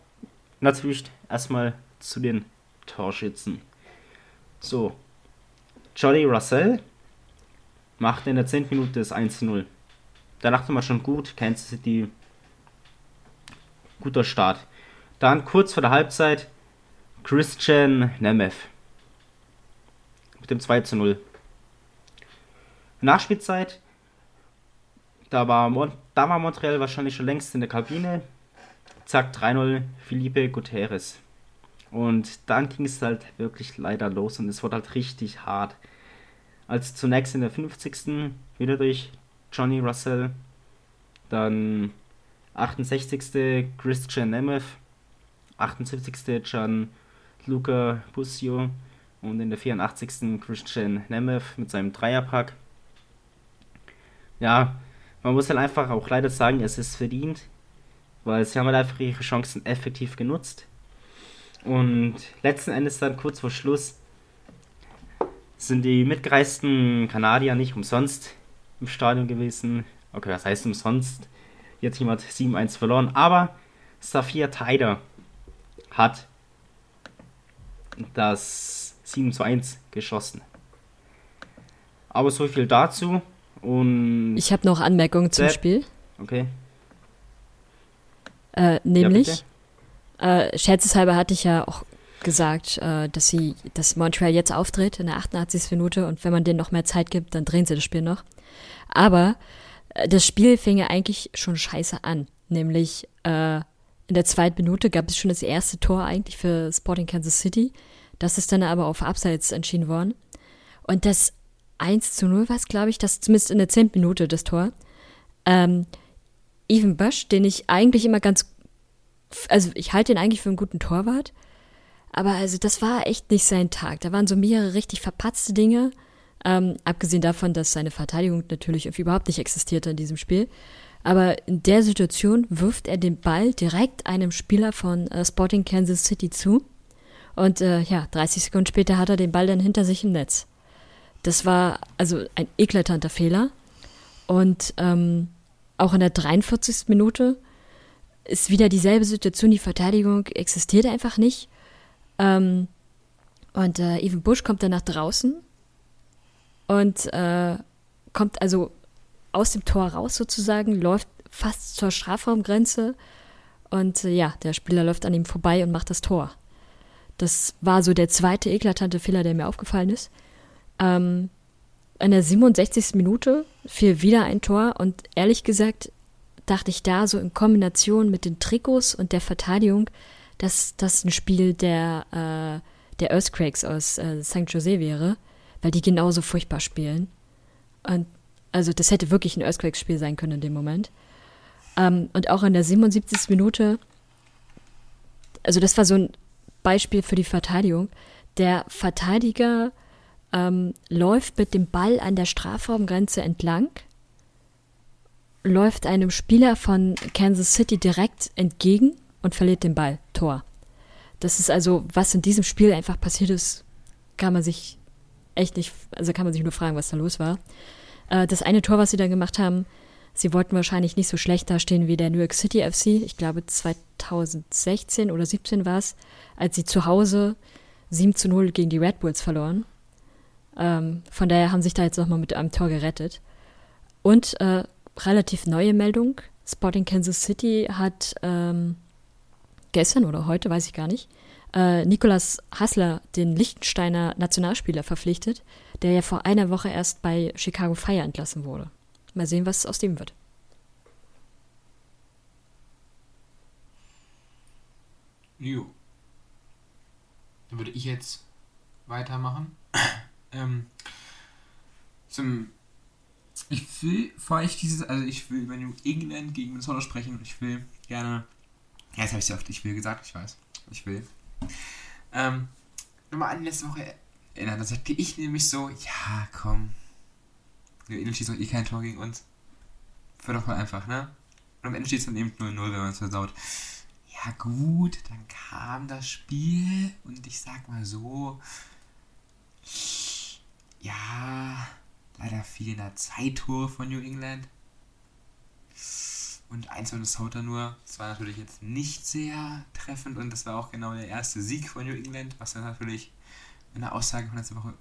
natürlich erstmal zu den Torschützen. So. Jolly Russell macht in der 10. Minute das 1-0. Da dachte man schon gut, Kansas City guter Start. Dann kurz vor der Halbzeit Christian Nemeth mit dem 2 0. Nachspielzeit, da war, Mon da war Montreal wahrscheinlich schon längst in der Kabine. Zack, 3-0 Felipe Gutierrez. Und dann ging es halt wirklich leider los und es wurde halt richtig hart. Als zunächst in der 50. wieder durch Johnny Russell, dann 68. Christian Nemeth, 78. Gian Luca Busio, Und in der 84. Christian Nemeth mit seinem Dreierpack. Ja, man muss halt einfach auch leider sagen, es ist verdient, weil sie haben halt einfach ihre Chancen effektiv genutzt. Und letzten Endes dann kurz vor Schluss sind die mitgereisten Kanadier nicht umsonst im Stadion gewesen. Okay, was heißt umsonst? Jetzt jemand 7-1 verloren, aber Safir Taider hat das 7 zu 1 geschossen. Aber so viel dazu. Und ich habe noch Anmerkungen zum. Spiel. Okay. Äh, nämlich, Ja, äh, scherzeshalber hatte ich ja auch gesagt, äh, dass sie, dass Montreal jetzt auftritt in der 88. Minute und wenn man denen noch mehr Zeit gibt, dann drehen sie das Spiel noch. Aber äh, das Spiel fing ja eigentlich schon scheiße an. Nämlich äh, in der zweiten Minute gab es schon das erste Tor eigentlich für Sporting Kansas City. Das ist dann aber auf Abseits entschieden worden. Und das 1 zu 0 war es, glaube ich, das zumindest in der zehnten Minute das Tor. Ähm, Even Bush, den ich eigentlich immer ganz, also ich halte ihn eigentlich für einen guten Torwart, aber also das war echt nicht sein Tag. Da waren so mehrere richtig verpatzte Dinge, ähm, abgesehen davon, dass seine Verteidigung natürlich überhaupt nicht existierte in diesem Spiel. Aber in der Situation wirft er den Ball direkt einem Spieler von äh, Sporting Kansas City zu. Und äh, ja, 30 Sekunden später hat er den Ball dann hinter sich im Netz. Das war also ein eklatanter Fehler. Und ähm, auch in der 43. Minute ist wieder dieselbe Situation. Die Verteidigung existiert einfach nicht. Ähm, und äh, Even Bush kommt dann nach draußen und äh, kommt also aus dem Tor raus sozusagen, läuft fast zur Strafraumgrenze und äh, ja, der Spieler läuft an ihm vorbei und macht das Tor. Das war so der zweite eklatante Fehler, der mir aufgefallen ist. Ähm, in der 67. Minute fiel wieder ein Tor und ehrlich gesagt dachte ich da so in Kombination mit den Trikots und der Verteidigung, dass das ein Spiel der, äh, der Earthquakes aus äh, St. Jose wäre, weil die genauso furchtbar spielen. Und also das hätte wirklich ein Earthquakes-Spiel sein können in dem Moment. Ähm, und auch in der 77. Minute, also das war so ein Beispiel für die Verteidigung. Der Verteidiger ähm, läuft mit dem Ball an der Strafraumgrenze entlang, läuft einem Spieler von Kansas City direkt entgegen und verliert den Ball. Tor. Das ist also, was in diesem Spiel einfach passiert ist, kann man sich echt nicht, also kann man sich nur fragen, was da los war. Äh, das eine Tor, was sie dann gemacht haben, sie wollten wahrscheinlich nicht so schlecht dastehen wie der New York City FC. Ich glaube 2016 oder 17 war es, als sie zu Hause 7 zu 0 gegen die Red Bulls verloren. Ähm, von daher haben sich da jetzt nochmal mit einem Tor gerettet. Und äh, relativ neue Meldung. Sporting Kansas City hat ähm, gestern oder heute, weiß ich gar nicht, äh, Nikolas Hassler, den Liechtensteiner Nationalspieler, verpflichtet, der ja vor einer Woche erst bei Chicago Fire entlassen wurde. Mal sehen, was aus dem wird. Jo. Dann würde ich jetzt weitermachen. Ähm, zum. Ich will, vor ich dieses, also ich will über New England gegen Minnesota sprechen und ich will gerne. Ja, jetzt habe ich sehr oft ich will gesagt, ich weiß. Ich will. Ähm, nochmal an letzte Woche erinnern. Da sagte ich nämlich so, ja, komm. New England schießt doch eh kein Tor gegen uns. Wird doch mal einfach, ne? Und am Ende steht es dann eben 0-0, wenn man es versaut. Ja gut, dann kam das Spiel und ich sag mal so, ja, leider fielen da zwei Tore von New England und eins von Minnesota nur. Das war natürlich jetzt nicht sehr treffend und das war auch genau der erste Sieg von New England, was dann natürlich in der Aussage von letzter Woche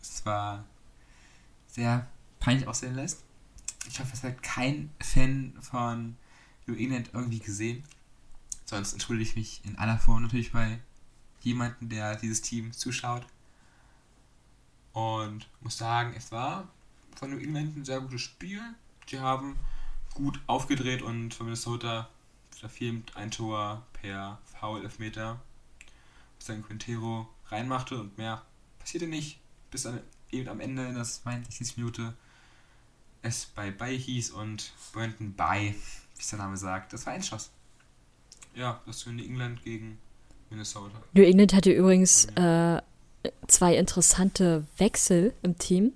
zwar sehr peinlich aussehen lässt. Ich hoffe, es hat kein Fan von New England irgendwie gesehen. Sonst entschuldige ich mich in aller Form natürlich bei jemandem, der dieses Team zuschaut. Und muss sagen, es war von New England ein sehr gutes Spiel. Die haben gut aufgedreht und von Minnesota verfilmt ein Tor per Foul-Elfmeter, bis dann Quintero reinmachte und mehr passierte nicht, bis dann eben am Ende in der 62. Minute es bei Bay hieß und Brandon Bay, wie es der Name sagt, das war ein Schuss. Ja, das für New England gegen Minnesota. New England hatte übrigens äh, zwei interessante Wechsel im Team.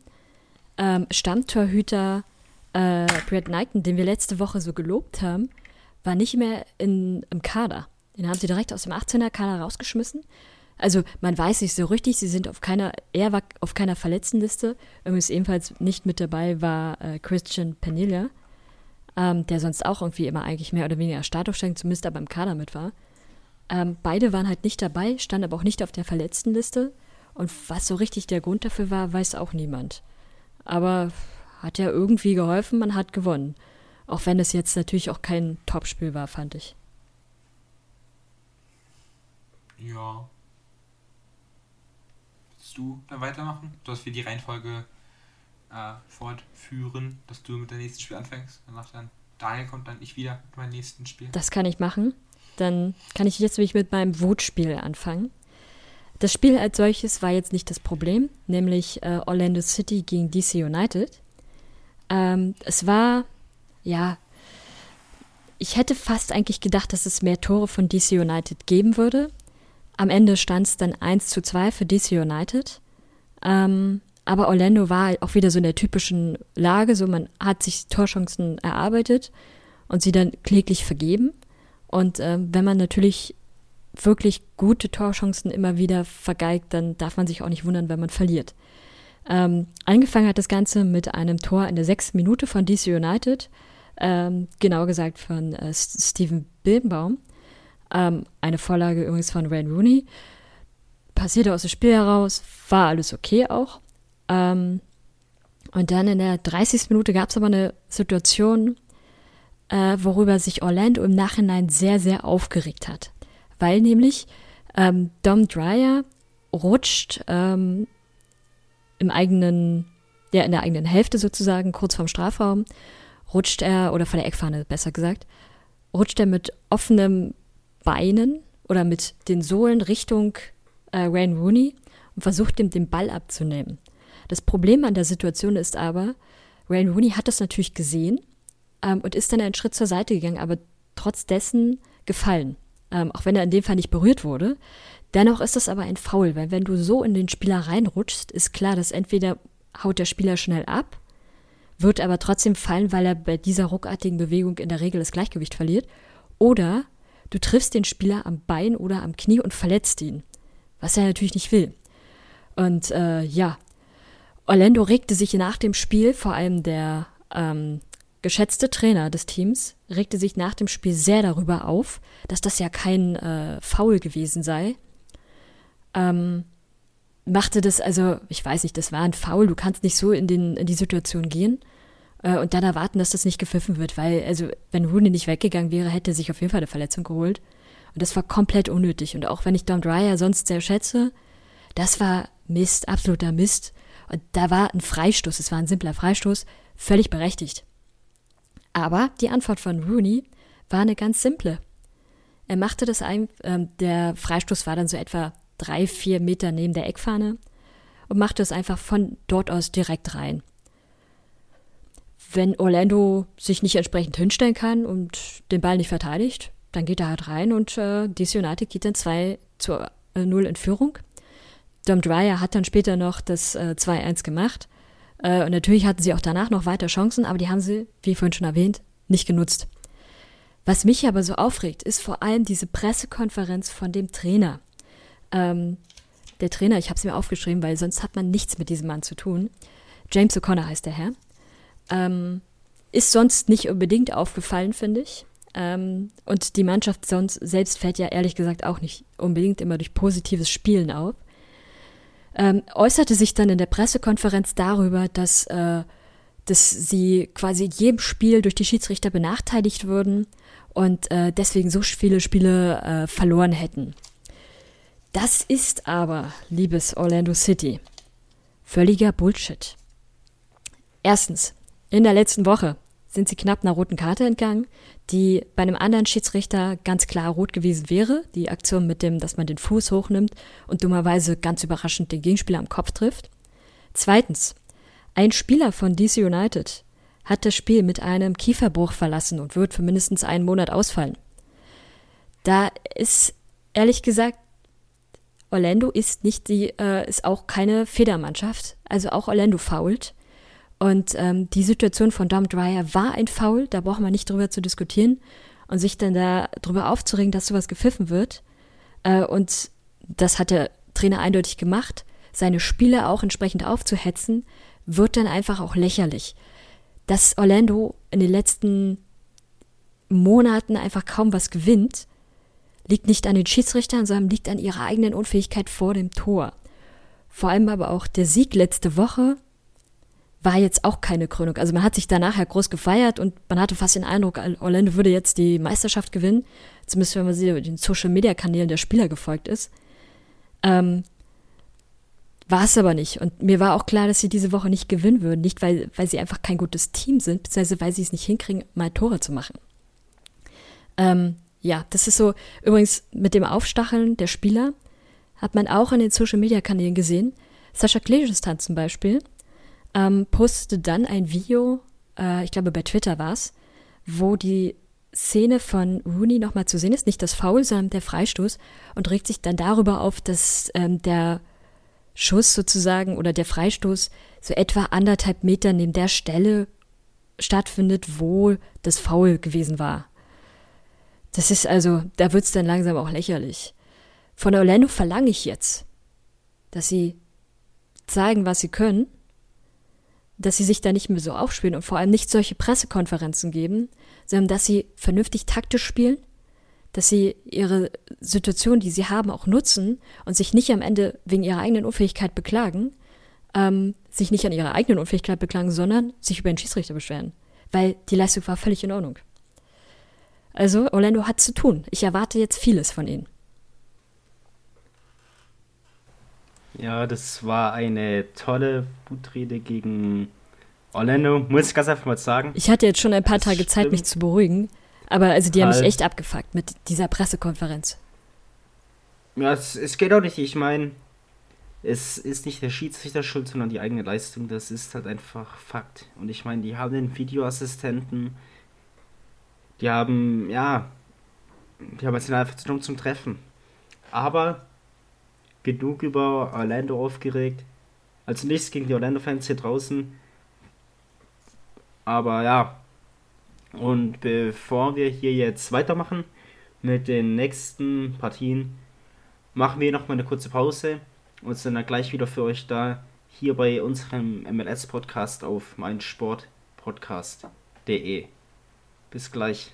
Ähm, Stammtorhüter äh, Brad Knighton, den wir letzte Woche so gelobt haben, war nicht mehr in, im Kader. Den haben sie direkt aus dem 18er Kader rausgeschmissen. Also man weiß nicht so richtig, sie sind auf keiner, er war auf keiner Verletztenliste. Übrigens ebenfalls nicht mit dabei war äh, Christian Penilla, ähm, der sonst auch irgendwie immer eigentlich mehr oder weniger Startaufstellung, zumindest aber im Kader mit war. Ähm, beide waren halt nicht dabei, standen aber auch nicht auf der Verletztenliste. Und was so richtig der Grund dafür war, weiß auch niemand. Aber hat ja irgendwie geholfen, man hat gewonnen. Auch wenn es jetzt natürlich auch kein Topspiel war, fand ich. Ja. Willst du dann weitermachen? Dass wir die Reihenfolge äh, fortführen, dass du mit dem nächsten Spiel anfängst. Danach dann Daniel kommt dann ich wieder mit meinem nächsten Spiel. Das kann ich machen. Dann kann ich jetzt nämlich mit meinem Wutspiel anfangen. Das Spiel als solches war jetzt nicht das Problem, nämlich äh, Orlando City gegen DC United. Ähm, es war, ja, ich hätte fast eigentlich gedacht, dass es mehr Tore von DC United geben würde. Am Ende stand es dann 1 zu 2 für DC United. Ähm, aber Orlando war auch wieder so in der typischen Lage, so man hat sich Torchancen erarbeitet und sie dann kläglich vergeben. Und äh, wenn man natürlich wirklich gute Torchancen immer wieder vergeigt, dann darf man sich auch nicht wundern, wenn man verliert. Ähm, angefangen hat das Ganze mit einem Tor in der sechsten Minute von DC United, ähm, genauer gesagt von äh, Steven Bildenbaum. Ähm, eine Vorlage übrigens von Wayne Rooney. Passierte aus dem Spiel heraus, war alles okay auch. Ähm, und dann in der 30. Minute gab es aber eine Situation, äh, worüber sich Orlando im Nachhinein sehr, sehr aufgeregt hat. Weil nämlich ähm, Dom Dreyer rutscht ähm, im eigenen, ja, in der eigenen Hälfte sozusagen, kurz vorm Strafraum, rutscht er, oder vor der Eckfahne besser gesagt, rutscht er mit offenen Beinen oder mit den Sohlen Richtung äh, Wayne Rooney und versucht ihm den Ball abzunehmen. Das Problem an der Situation ist aber, Wayne Rooney hat das natürlich gesehen ähm, und ist dann einen Schritt zur Seite gegangen, aber trotz dessen gefallen. Ähm, auch wenn er in dem Fall nicht berührt wurde. Dennoch ist das aber ein Foul, weil wenn du so in den Spieler reinrutschst, ist klar, dass entweder haut der Spieler schnell ab, wird aber trotzdem fallen, weil er bei dieser ruckartigen Bewegung in der Regel das Gleichgewicht verliert, oder du triffst den Spieler am Bein oder am Knie und verletzt ihn, was er natürlich nicht will. Und äh, ja, Orlando regte sich nach dem Spiel, vor allem der ähm, geschätzte Trainer des Teams, regte sich nach dem Spiel sehr darüber auf, dass das ja kein äh, Foul gewesen sei, ähm, machte das, also ich weiß nicht, das war ein Foul, du kannst nicht so in, den, in die Situation gehen äh, und dann erwarten, dass das nicht gepfiffen wird, weil, also wenn Rooney nicht weggegangen wäre, hätte er sich auf jeden Fall eine Verletzung geholt. Und das war komplett unnötig. Und auch wenn ich Dom Dreyer sonst sehr schätze, das war Mist, absoluter Mist. Und da war ein Freistoß, es war ein simpler Freistoß, völlig berechtigt. Aber die Antwort von Rooney war eine ganz simple. Er machte das ein, äh, der Freistoß war dann so etwa drei, vier Meter neben der Eckfahne und machte es einfach von dort aus direkt rein. Wenn Orlando sich nicht entsprechend hinstellen kann und den Ball nicht verteidigt, dann geht er halt rein und äh, DC United geht dann 2 zu äh, 0 in Führung. Dom Dreyer hat dann später noch das äh, 2-1 gemacht. Äh, und natürlich hatten sie auch danach noch weiter Chancen, aber die haben sie, wie vorhin schon erwähnt, nicht genutzt. Was mich aber so aufregt, ist vor allem diese Pressekonferenz von dem Trainer. Ähm, der Trainer, ich habe es mir aufgeschrieben, weil sonst hat man nichts mit diesem Mann zu tun. James O'Connor heißt der Herr. Ähm, ist sonst nicht unbedingt aufgefallen, finde ich. Ähm, und die Mannschaft sonst selbst fällt ja ehrlich gesagt auch nicht unbedingt immer durch positives Spielen auf. Ähm, äußerte sich dann in der Pressekonferenz darüber, dass, äh, dass sie quasi jedem Spiel durch die Schiedsrichter benachteiligt würden und äh, deswegen so viele Spiele äh, verloren hätten. Das ist aber, liebes Orlando City, völliger Bullshit. Erstens, in der letzten Woche sind sie knapp einer roten Karte entgangen, die bei einem anderen Schiedsrichter ganz klar rot gewesen wäre. Die Aktion mit dem, dass man den Fuß hochnimmt und dummerweise ganz überraschend den Gegenspieler am Kopf trifft. Zweitens, ein Spieler von DC United hat das Spiel mit einem Kieferbruch verlassen und wird für mindestens einen Monat ausfallen. Da ist ehrlich gesagt Orlando ist nicht die, äh, ist auch keine Federmannschaft. Also auch Orlando fault. Und ähm, die Situation von Dom Dreyer war ein Foul, da braucht man nicht drüber zu diskutieren und sich dann da drüber aufzuregen, dass sowas gepfiffen wird. Äh, und das hat der Trainer eindeutig gemacht. Seine Spieler auch entsprechend aufzuhetzen, wird dann einfach auch lächerlich. Dass Orlando in den letzten Monaten einfach kaum was gewinnt, liegt nicht an den Schiedsrichtern, sondern liegt an ihrer eigenen Unfähigkeit vor dem Tor. Vor allem aber auch der Sieg letzte Woche war jetzt auch keine Krönung. Also man hat sich danach ja groß gefeiert und man hatte fast den Eindruck, Orlando würde jetzt die Meisterschaft gewinnen. Zumindest wenn man sie den Social Media Kanälen der Spieler gefolgt ist. Ähm, war es aber nicht. Und mir war auch klar, dass sie diese Woche nicht gewinnen würden. Nicht, weil, weil sie einfach kein gutes Team sind, beziehungsweise weil sie es nicht hinkriegen, mal Tore zu machen. Ähm, ja, das ist so, übrigens mit dem Aufstacheln der Spieler hat man auch in den Social Media Kanälen gesehen. Sascha Klejestan zum Beispiel ähm, postete dann ein Video, äh, ich glaube bei Twitter war es, wo die Szene von Rooney nochmal zu sehen ist, nicht das Foul, sondern der Freistoß und regt sich dann darüber auf, dass ähm, der Schuss sozusagen oder der Freistoß so etwa anderthalb Meter neben der Stelle stattfindet, wo das Foul gewesen war. Das ist also, da wird's dann langsam auch lächerlich. Von Orlando verlange ich jetzt, dass sie zeigen, was sie können dass sie sich da nicht mehr so aufspielen und vor allem nicht solche Pressekonferenzen geben, sondern dass sie vernünftig taktisch spielen, dass sie ihre Situation, die sie haben, auch nutzen und sich nicht am Ende wegen ihrer eigenen Unfähigkeit beklagen, ähm, sich nicht an ihrer eigenen Unfähigkeit beklagen, sondern sich über den Schiedsrichter beschweren, weil die Leistung war völlig in Ordnung. Also Orlando hat zu tun. Ich erwarte jetzt vieles von ihnen. Ja, das war eine tolle Wutrede gegen Orlando, muss ich ganz einfach mal sagen. Ich hatte jetzt schon ein paar das Tage stimmt. Zeit, mich zu beruhigen, aber also die halt. haben mich echt abgefuckt mit dieser Pressekonferenz. Ja, es, es geht auch nicht. Ich meine, es ist nicht der Schiedsrichter schuld, sondern die eigene Leistung. Das ist halt einfach Fakt. Und ich meine, die haben den Videoassistenten, die haben, ja, die haben jetzt einfach zu dumm zum Treffen. Aber genug über Orlando aufgeregt. Also nichts gegen die Orlando-Fans hier draußen. Aber ja. Und bevor wir hier jetzt weitermachen mit den nächsten Partien, machen wir noch mal eine kurze Pause und sind dann gleich wieder für euch da. Hier bei unserem MLS-Podcast auf meinsportpodcast.de. Bis gleich.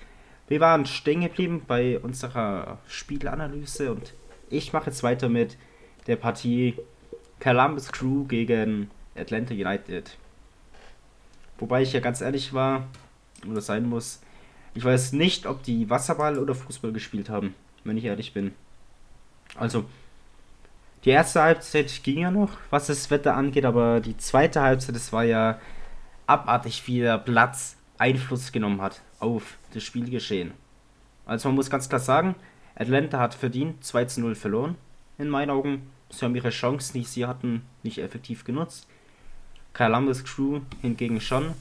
Wir waren stehen geblieben bei unserer Spielanalyse und ich mache jetzt weiter mit der Partie Columbus Crew gegen Atlanta United. Wobei ich ja ganz ehrlich war oder sein muss, ich weiß nicht, ob die Wasserball oder Fußball gespielt haben, wenn ich ehrlich bin. Also, die erste Halbzeit ging ja noch, was das Wetter angeht, aber die zweite Halbzeit, das war ja abartig, wie der Platz Einfluss genommen hat auf das Spielgeschehen. Also man muss ganz klar sagen, Atlanta hat verdient 2 zu 0 verloren, in meinen Augen. Sie haben ihre Chancen, die sie hatten, nicht effektiv genutzt. Columbus Crew hingegen schon,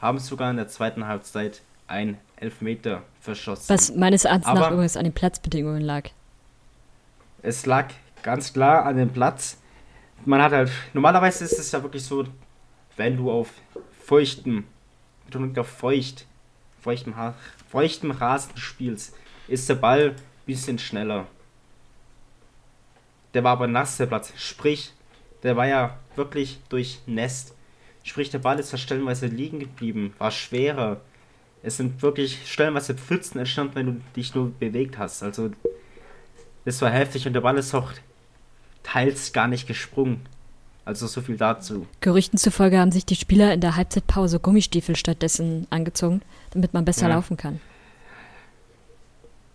haben sogar in der zweiten Halbzeit ein Elfmeter verschossen. Was meines Erachtens nach übrigens an den Platzbedingungen lag. Es lag ganz klar an dem Platz. Man hat halt, normalerweise ist es ja wirklich so, wenn du auf feuchtem, Betonung auf feucht, feuchtem, feuchtem Rasen spielst, ist der Ball ein bisschen schneller. Der war aber nass, der Platz. Sprich, der war ja wirklich durchnässt. Sprich, der Ball ist da stellenweise liegen geblieben, war schwerer. Es sind wirklich stellenweise Pfützen entstanden, wenn du dich nur bewegt hast. Also, das war heftig und der Ball ist auch teils gar nicht gesprungen. Also so viel dazu. Gerüchten zufolge haben sich die Spieler in der Halbzeitpause Gummistiefel stattdessen angezogen, damit man besser ja. laufen kann.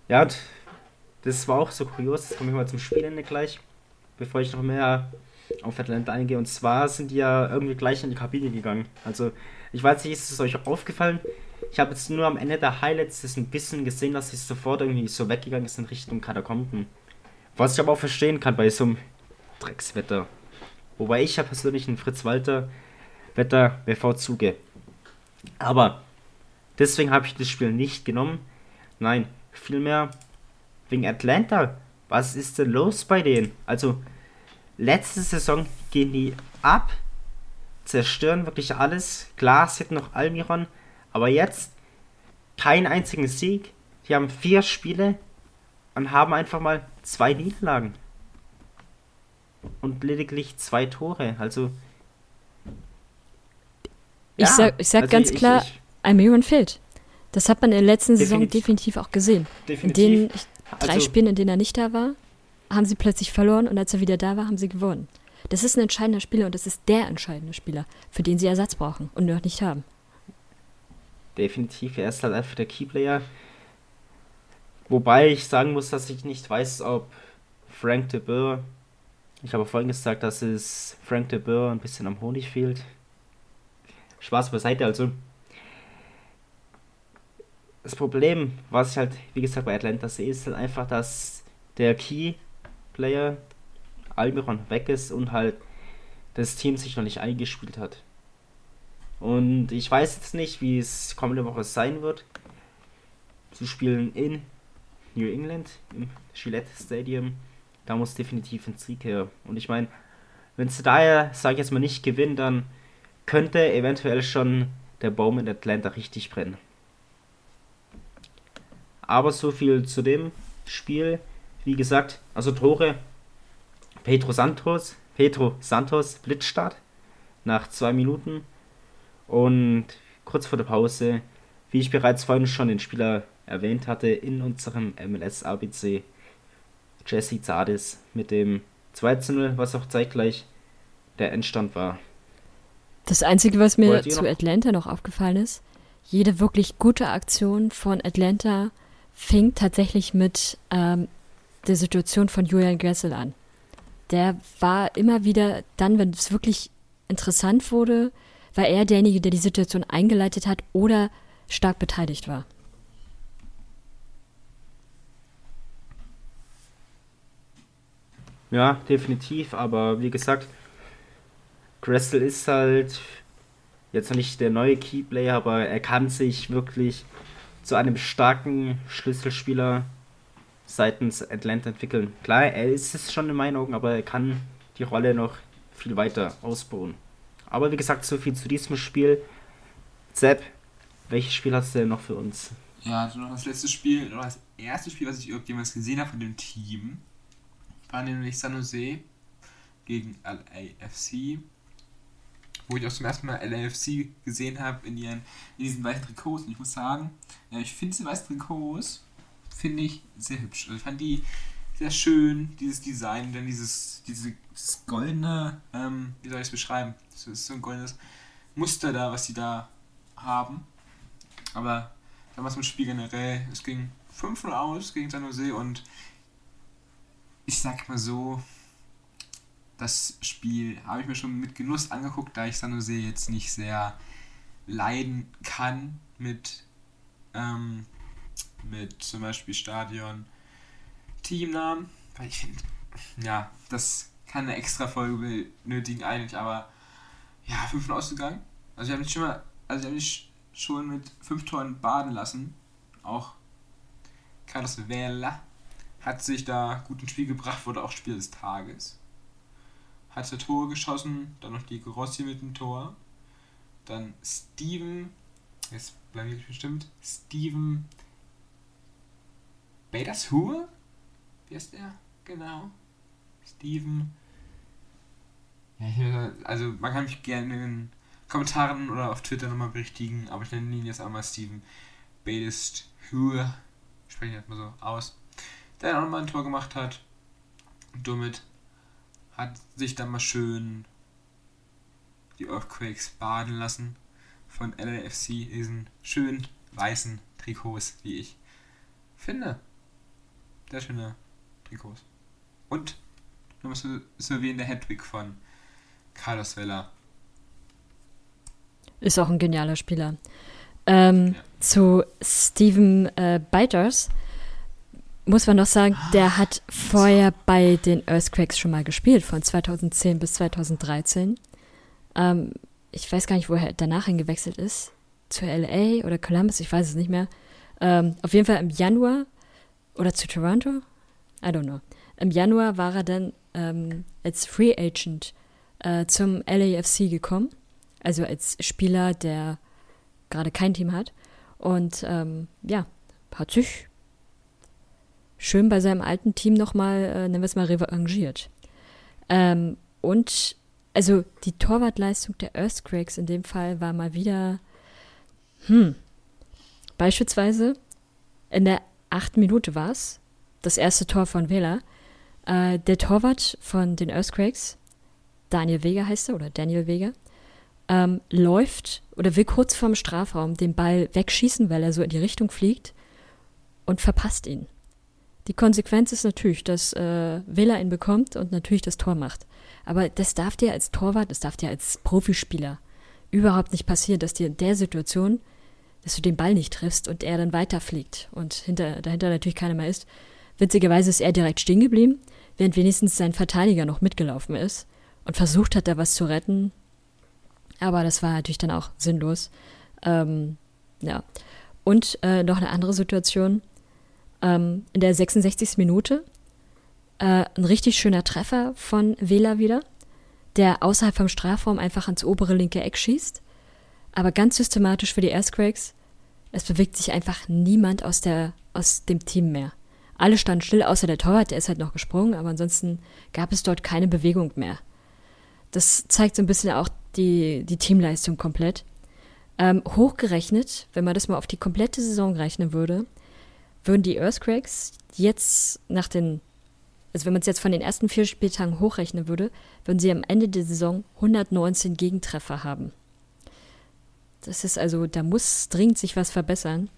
Ja, das war auch so kurios. Jetzt komme ich mal zum Spielende gleich, bevor ich noch mehr auf Atlanta eingehe. Und zwar sind die ja irgendwie gleich in die Kabine gegangen. Also, ich weiß nicht, ist es euch aufgefallen? Ich habe jetzt nur am Ende der Highlights das ein bisschen gesehen, dass sie sofort irgendwie so weggegangen ist in Richtung Katakomben. Was ich aber auch verstehen kann bei so einem Dreckswetter. Wobei ich ja persönlich einen Fritz Walter Wetter bevorzuge. Aber deswegen habe ich das Spiel nicht genommen. Nein, vielmehr wegen Atlanta. Was ist denn los bei denen? Also, letzte Saison gehen die ab, zerstören wirklich alles. Klar, sie hätten noch Almiron, aber jetzt keinen einzigen Sieg. Die haben vier Spiele und haben einfach mal zwei Niederlagen und lediglich zwei Tore. Also. Ich ja, sag, ich sag also ganz ich, klar, ich, Almiron fehlt. Das hat man in der letzten definitiv, Saison definitiv auch gesehen. Definitiv. In den drei also, Spielen, in denen er nicht da war, haben sie plötzlich verloren und als er wieder da war, haben sie gewonnen. Das ist ein entscheidender Spieler und das ist der entscheidende Spieler, für den sie Ersatz brauchen und noch nicht haben. Definitiv, er ist halt einfach der Keyplayer. Wobei ich sagen muss, dass ich nicht weiß, ob Frank de Boer ich habe vorhin gesagt, dass es Frank de Boer ein bisschen am Honig fehlt. Spaß beiseite, also. Das Problem, was ich halt, wie gesagt, bei Atlanta sehe, ist halt einfach, dass der Key-Player Almiron weg ist und halt das Team sich noch nicht eingespielt hat. Und ich weiß jetzt nicht, wie es kommende Woche sein wird. Sie spielen in New England im Gillette Stadium da muss definitiv ein Sieg her. Und ich meine, wenn sie daher, sage ich jetzt mal, nicht gewinnen, dann könnte eventuell schon der Baum in Atlanta richtig brennen. Aber so viel zu dem Spiel. Wie gesagt, also Tore. Pedro Santos, Pedro Santos, Blitzstart nach zwei Minuten. Und kurz vor der Pause, wie ich bereits vorhin schon den Spieler erwähnt hatte, in unserem MLS ABC Jesse Zardis mit dem 2 0, was auch zeitgleich der Endstand war. Das Einzige, was mir zu Atlanta noch aufgefallen ist, jede wirklich gute Aktion von Atlanta fing tatsächlich mit ähm, der Situation von Julian Gressel an. Der war immer wieder dann, wenn es wirklich interessant wurde, war er derjenige, der die Situation eingeleitet hat oder stark beteiligt war. Ja, definitiv, aber wie gesagt, Gressel ist halt jetzt nicht der neue Keyplayer, aber er kann sich wirklich zu einem starken Schlüsselspieler seitens Atlanta entwickeln. Klar, er ist es schon in meinen Augen, aber er kann die Rolle noch viel weiter ausbauen. Aber wie gesagt, so viel zu diesem Spiel. Sepp, welches Spiel hast du denn noch für uns? Ja, also noch das letzte Spiel, oder das erste Spiel, was ich irgendjemals gesehen habe von dem Team war nämlich San Jose gegen LAFC, wo ich auch zum ersten Mal LAFC gesehen habe in, ihren, in diesen weißen Trikots. Und ich muss sagen, ich finde diese weißen Trikots finde ich sehr hübsch. Also ich fand die sehr schön, dieses Design, dann dieses, diese, dieses goldene, ähm, wie soll ich es beschreiben? Das ist so ein goldenes Muster da, was sie da haben. Aber damals im Spiel generell, es ging 5-0 aus gegen San Jose und ich sag mal so, das Spiel habe ich mir schon mit Genuss angeguckt, da ich San Jose jetzt nicht sehr leiden kann mit, ähm, mit zum Beispiel Stadion, Teamnamen, weil ich finde, ja, das kann eine extra Folge benötigen eigentlich, aber ja, 5 ausgegangen. Also ich habe mich schon mal, also ich habe mich schon mit 5 Toren baden lassen. Auch Carlos Vela hat sich da gut ins Spiel gebracht, wurde auch Spiel des Tages. Hatte Tore geschossen, dann noch die Grossi mit dem Tor. Dann Steven, jetzt bleibe ich bestimmt, Steven Bader's Who? Wie ist der? Genau. Steven. Ja, also man kann mich gerne in den Kommentaren oder auf Twitter nochmal berichtigen, aber ich nenne ihn jetzt einmal Steven Bader's Who. Spreche ich halt mal so aus. Der auch nochmal ein Tor gemacht hat. Und somit hat sich dann mal schön die Earthquakes baden lassen von LAFC diesen schönen weißen Trikots, wie ich finde. Sehr schöne Trikots. Und nochmal so, so wie in der Hedwig von Carlos Vela. Ist auch ein genialer Spieler. Ähm, ja. Zu Steven äh, Biters muss man noch sagen, der hat vorher bei den Earthquakes schon mal gespielt, von 2010 bis 2013. Ähm, ich weiß gar nicht, wo er danach hingewechselt ist. Zu LA oder Columbus, ich weiß es nicht mehr. Ähm, auf jeden Fall im Januar oder zu Toronto? I don't know. Im Januar war er dann ähm, als Free Agent äh, zum LAFC gekommen. Also als Spieler, der gerade kein Team hat. Und ähm, ja, hat sich schön bei seinem alten Team nochmal, äh, nennen wir es mal, revanchiert. Ähm, und also die Torwartleistung der Earthquakes in dem Fall war mal wieder, hm, beispielsweise in der achten Minute war es, das erste Tor von Wähler. Äh, der Torwart von den Earthquakes, Daniel Vega heißt er, oder Daniel Vega, ähm, läuft oder will kurz vorm Strafraum den Ball wegschießen, weil er so in die Richtung fliegt und verpasst ihn. Die Konsequenz ist natürlich, dass äh, Vela ihn bekommt und natürlich das Tor macht. Aber das darf dir als Torwart, das darf dir als Profispieler überhaupt nicht passieren, dass dir in der Situation, dass du den Ball nicht triffst und er dann weiterfliegt und hinter, dahinter natürlich keiner mehr ist. Witzigerweise ist er direkt stehen geblieben, während wenigstens sein Verteidiger noch mitgelaufen ist und versucht hat, da was zu retten. Aber das war natürlich dann auch sinnlos. Ähm, ja. Und äh, noch eine andere Situation. Ähm, in der 66. Minute äh, ein richtig schöner Treffer von Wähler wieder, der außerhalb vom Strafraum einfach ans obere linke Eck schießt. Aber ganz systematisch für die Earthquakes, es bewegt sich einfach niemand aus, der, aus dem Team mehr. Alle standen still, außer der Torwart, der ist halt noch gesprungen, aber ansonsten gab es dort keine Bewegung mehr. Das zeigt so ein bisschen auch die, die Teamleistung komplett. Ähm, hochgerechnet, wenn man das mal auf die komplette Saison rechnen würde, würden die Earthquakes jetzt nach den also wenn man es jetzt von den ersten vier Spieltagen hochrechnen würde, würden sie am Ende der Saison 119 Gegentreffer haben. Das ist also, da muss dringend sich was verbessern.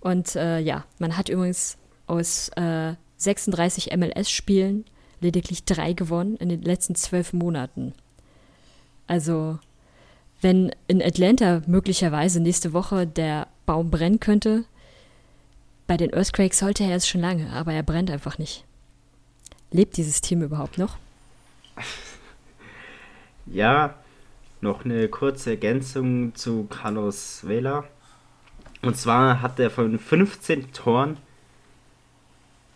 Und äh, ja, man hat übrigens aus äh, 36 MLS-Spielen lediglich drei gewonnen in den letzten zwölf Monaten. Also, wenn in Atlanta möglicherweise nächste Woche der Baum brennen könnte, bei den Earthquakes sollte er es schon lange, aber er brennt einfach nicht. Lebt dieses Team überhaupt noch? Ja, noch eine kurze Ergänzung zu Carlos Vela. Und zwar hat er von 15 Toren,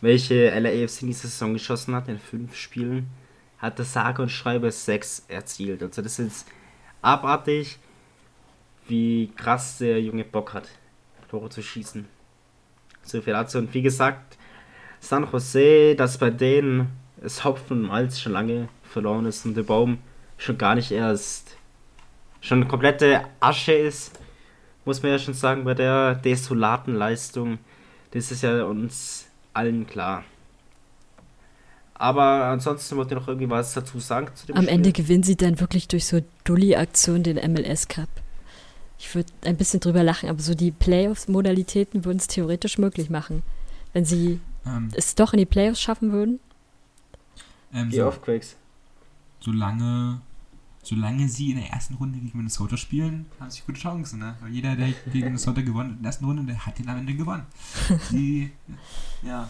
welche LAFC in dieser Saison geschossen hat, in fünf Spielen, hat der sage und schreibe 6 erzielt. Also das ist abartig, wie krass der junge Bock hat, Tore zu schießen. So viel dazu. Und wie gesagt, San Jose, dass bei denen das Hopfen und Malz schon lange verloren ist und der Baum schon gar nicht erst schon komplette Asche ist, muss man ja schon sagen, bei der desolaten Leistung. Das ist ja uns allen klar. Aber ansonsten wollte ich noch irgendwie was dazu sagen zu dem Am Spiel. Ende gewinnen sie dann wirklich durch so Dulli-Aktionen den MLS Cup. Ich würde ein bisschen drüber lachen, aber so die Playoffs-Modalitäten würden es theoretisch möglich machen. Wenn sie ähm, es doch in die Playoffs schaffen würden? Ähm, die so, Earthquakes. Solange, solange sie in der ersten Runde gegen Minnesota spielen, haben sie gute Chancen. Ne? Weil jeder, der gegen Minnesota gewonnen hat in der ersten Runde, der hat den am Ende gewonnen. Die, ja.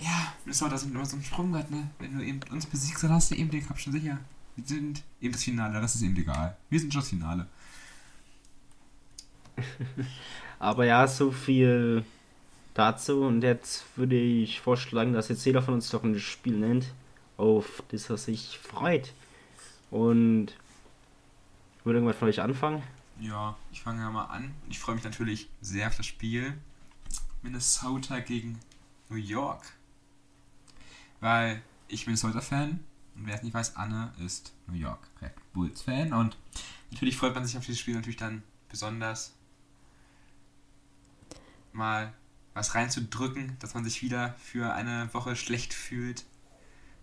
Ja, Minnesota sind immer so ein Sprungbrett, ne? Wenn du eben uns besiegst, dann hast du eben den Cup schon sicher. Wir sind eben das Finale, das ist eben egal. Wir sind schon das Finale. Aber ja, so viel dazu. Und jetzt würde ich vorschlagen, dass jetzt jeder von uns doch ein Spiel nennt, auf das er sich freut. Und würde irgendwann von euch anfangen? Ja, ich fange ja mal an. Ich freue mich natürlich sehr auf das Spiel. Minnesota gegen New York. Weil ich Minnesota-Fan und wer es nicht weiß, Anne ist New York Red Bulls-Fan und natürlich freut man sich auf dieses Spiel natürlich dann besonders mal was reinzudrücken, dass man sich wieder für eine Woche schlecht fühlt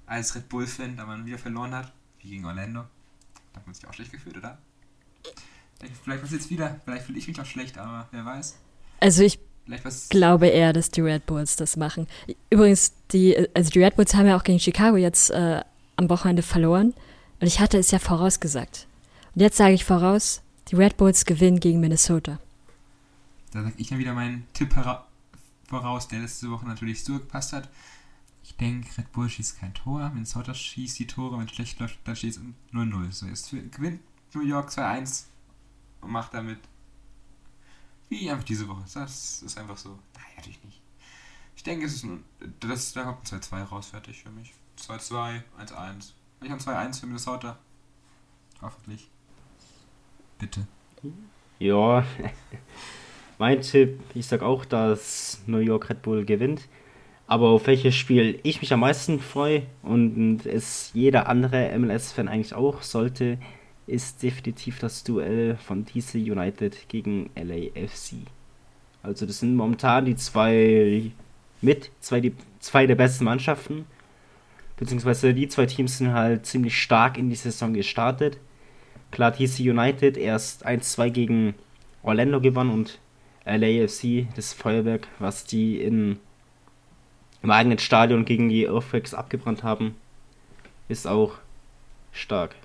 als Red Bull-Fan, da man wieder verloren hat, wie gegen Orlando. Da hat man sich auch schlecht gefühlt, oder? Vielleicht was jetzt wieder, vielleicht fühle ich mich auch schlecht, aber wer weiß. Also ich glaube eher, dass die Red Bulls das machen. Übrigens, die, also die Red Bulls haben ja auch gegen Chicago jetzt äh, am Wochenende verloren. Und ich hatte es ja vorausgesagt. Und jetzt sage ich voraus, die Red Bulls gewinnen gegen Minnesota. Da sage ich dann wieder meinen Tipp voraus, der letzte Woche natürlich so gepasst hat. Ich denke, Red Bull schießt kein Tor, Minnesota schießt die Tore, wenn schlecht läuft, dann steht es 0-0. So, jetzt gewinnt New York 2-1 und macht damit wie einfach diese Woche. Das ist einfach so. Nein, natürlich nicht. Ich denke, es ist ein, das, da kommt ein 2-2 raus, fertig für mich. 2-2, 1-1. Ich habe 2-1 für Minnesota. Hoffentlich. Bitte. Ja, mein Tipp, ich sag auch, dass New York Red Bull gewinnt. Aber auf welches Spiel ich mich am meisten freue und es jeder andere MLS-Fan eigentlich auch sollte, ist definitiv das Duell von DC United gegen LAFC. Also das sind momentan die zwei mit, zwei, die, zwei der besten Mannschaften. Beziehungsweise die zwei Teams sind halt ziemlich stark in die Saison gestartet. Klar, DC United erst 1-2 gegen Orlando gewonnen und LAFC, das Feuerwerk, was die in, im eigenen Stadion gegen die Earthquakes abgebrannt haben, ist auch stark.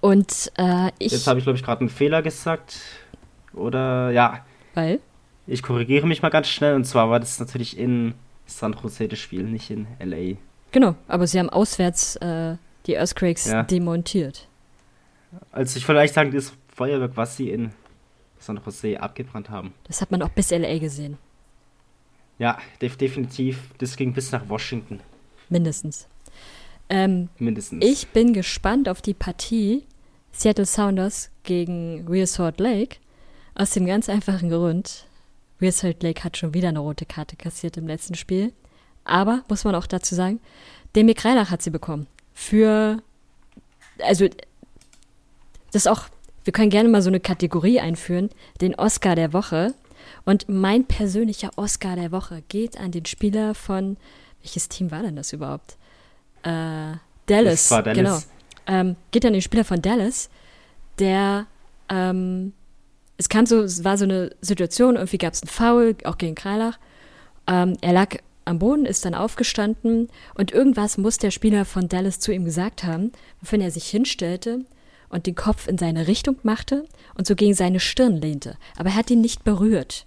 Und äh, ich. Jetzt habe ich, glaube ich, gerade einen Fehler gesagt. Oder ja. Weil? Ich korrigiere mich mal ganz schnell. Und zwar war das natürlich in San Jose das Spiel, nicht in LA. Genau, aber sie haben auswärts äh, die Earthquakes ja. demontiert. Also ich vielleicht sagen, das Feuerwerk, was sie in San Jose abgebrannt haben. Das hat man auch bis LA gesehen. Ja, def definitiv. Das ging bis nach Washington. Mindestens. Ähm, Mindestens. Ich bin gespannt auf die Partie, Seattle Sounders gegen Real Salt Lake. Aus dem ganz einfachen Grund, Real Salt Lake hat schon wieder eine rote Karte kassiert im letzten Spiel. Aber, muss man auch dazu sagen, Demir Kreilach hat sie bekommen. Für, also, das ist auch, wir können gerne mal so eine Kategorie einführen, den Oscar der Woche. Und mein persönlicher Oscar der Woche geht an den Spieler von, welches Team war denn das überhaupt? Äh, Dallas, Dallas, genau ähm, geht dann den Spieler von Dallas, der ähm, es kam so, es war so eine Situation, irgendwie gab es einen Foul, auch gegen Kreilach. Ähm, er lag am Boden, ist dann aufgestanden und irgendwas muss der Spieler von Dallas zu ihm gesagt haben, wofür er sich hinstellte und den Kopf in seine Richtung machte und so gegen seine Stirn lehnte. Aber er hat ihn nicht berührt.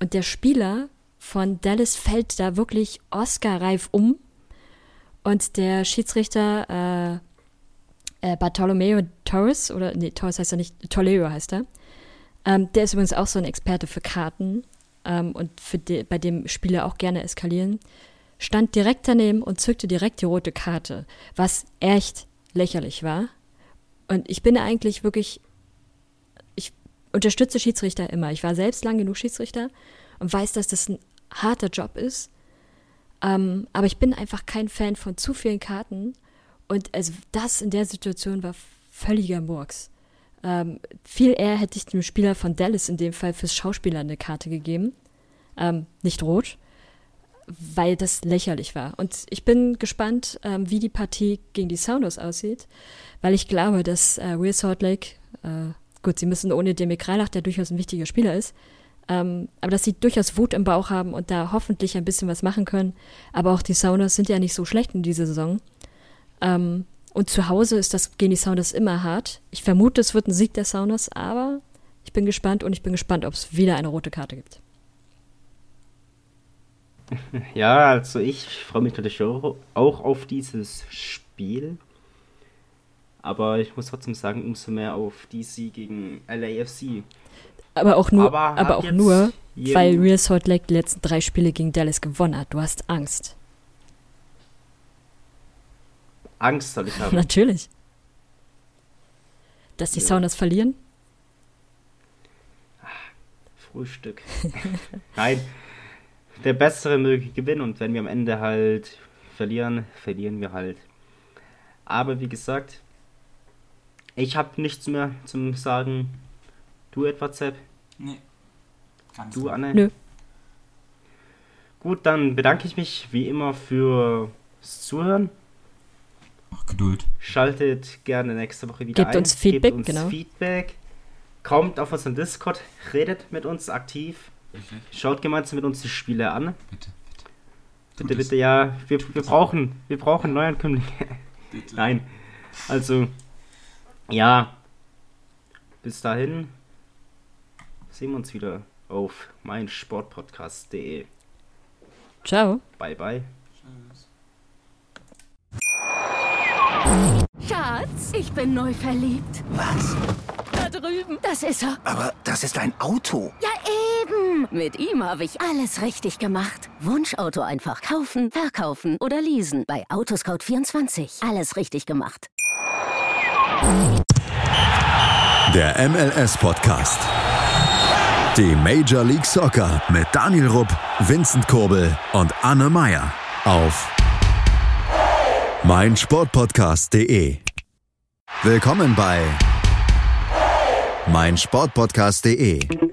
Und der Spieler von Dallas fällt da wirklich Oscar-reif um und der Schiedsrichter äh, äh, Bartolomeo Torres, oder nee, Torres heißt er nicht, Toledo heißt er. Ähm, der ist übrigens auch so ein Experte für Karten ähm, und für die, bei dem Spieler auch gerne eskalieren. Stand direkt daneben und zückte direkt die rote Karte, was echt lächerlich war. Und ich bin eigentlich wirklich, ich unterstütze Schiedsrichter immer. Ich war selbst lang genug Schiedsrichter und weiß, dass das ein harter Job ist. Ähm, aber ich bin einfach kein Fan von zu vielen Karten und also das in der Situation war völliger Murks. Ähm, viel eher hätte ich dem Spieler von Dallas in dem Fall fürs Schauspieler eine Karte gegeben. Ähm, nicht rot, weil das lächerlich war. Und ich bin gespannt, ähm, wie die Partie gegen die Sounders aussieht, weil ich glaube, dass äh, Real Salt Lake, äh, gut, sie müssen ohne Demi Kreilach, der durchaus ein wichtiger Spieler ist, ähm, aber dass sie durchaus Wut im Bauch haben und da hoffentlich ein bisschen was machen können. Aber auch die Sounders sind ja nicht so schlecht in dieser Saison. Ähm, und zu Hause ist das gegen die Sounders immer hart. Ich vermute, es wird ein Sieg der Sounders, aber ich bin gespannt und ich bin gespannt, ob es wieder eine rote Karte gibt. Ja, also ich freue mich natürlich auch, auf dieses Spiel. Aber ich muss trotzdem sagen, umso mehr auf DC gegen LAFC. Aber auch nur, aber, aber auch nur weil Real Salt Lake die letzten drei Spiele gegen Dallas gewonnen hat. Du hast Angst. Angst soll ich haben. Natürlich. Dass die ja. Sounders verlieren? Frühstück. Nein. Der Bessere möge gewinnen und wenn wir am Ende halt verlieren, verlieren wir halt. Aber wie gesagt, ich habe nichts mehr zum Sagen. Du etwa, Zepp? Nee. Ganz Du, gut. Anne? Nö. Gut, dann bedanke ich mich wie immer fürs Zuhören. Ach, Geduld. Schaltet gerne nächste Woche wieder Gebt ein. uns Feedback, Gebt uns genau. Feedback. Kommt auf unseren Discord, redet mit uns aktiv. Schaut gemeinsam mit uns die Spiele an. Bitte, Bitte, bitte, ja. Wir, wir brauchen, wir brauchen Neuankömmlinge. Nein. Also, ja. Bis dahin sehen wir uns wieder auf meinsportpodcast.de. Ciao. Bye, bye. Schatz, ich bin neu verliebt. Was? Da drüben. Das ist er. Aber das ist ein Auto. Ja, eben. Mit ihm habe ich alles richtig gemacht. Wunschauto einfach kaufen, verkaufen oder leasen. Bei Autoscout24. Alles richtig gemacht. Der MLS-Podcast. Die Major League Soccer mit Daniel Rupp, Vincent Kurbel und Anne Meyer auf meinsportpodcast.de. Willkommen bei meinsportpodcast.de.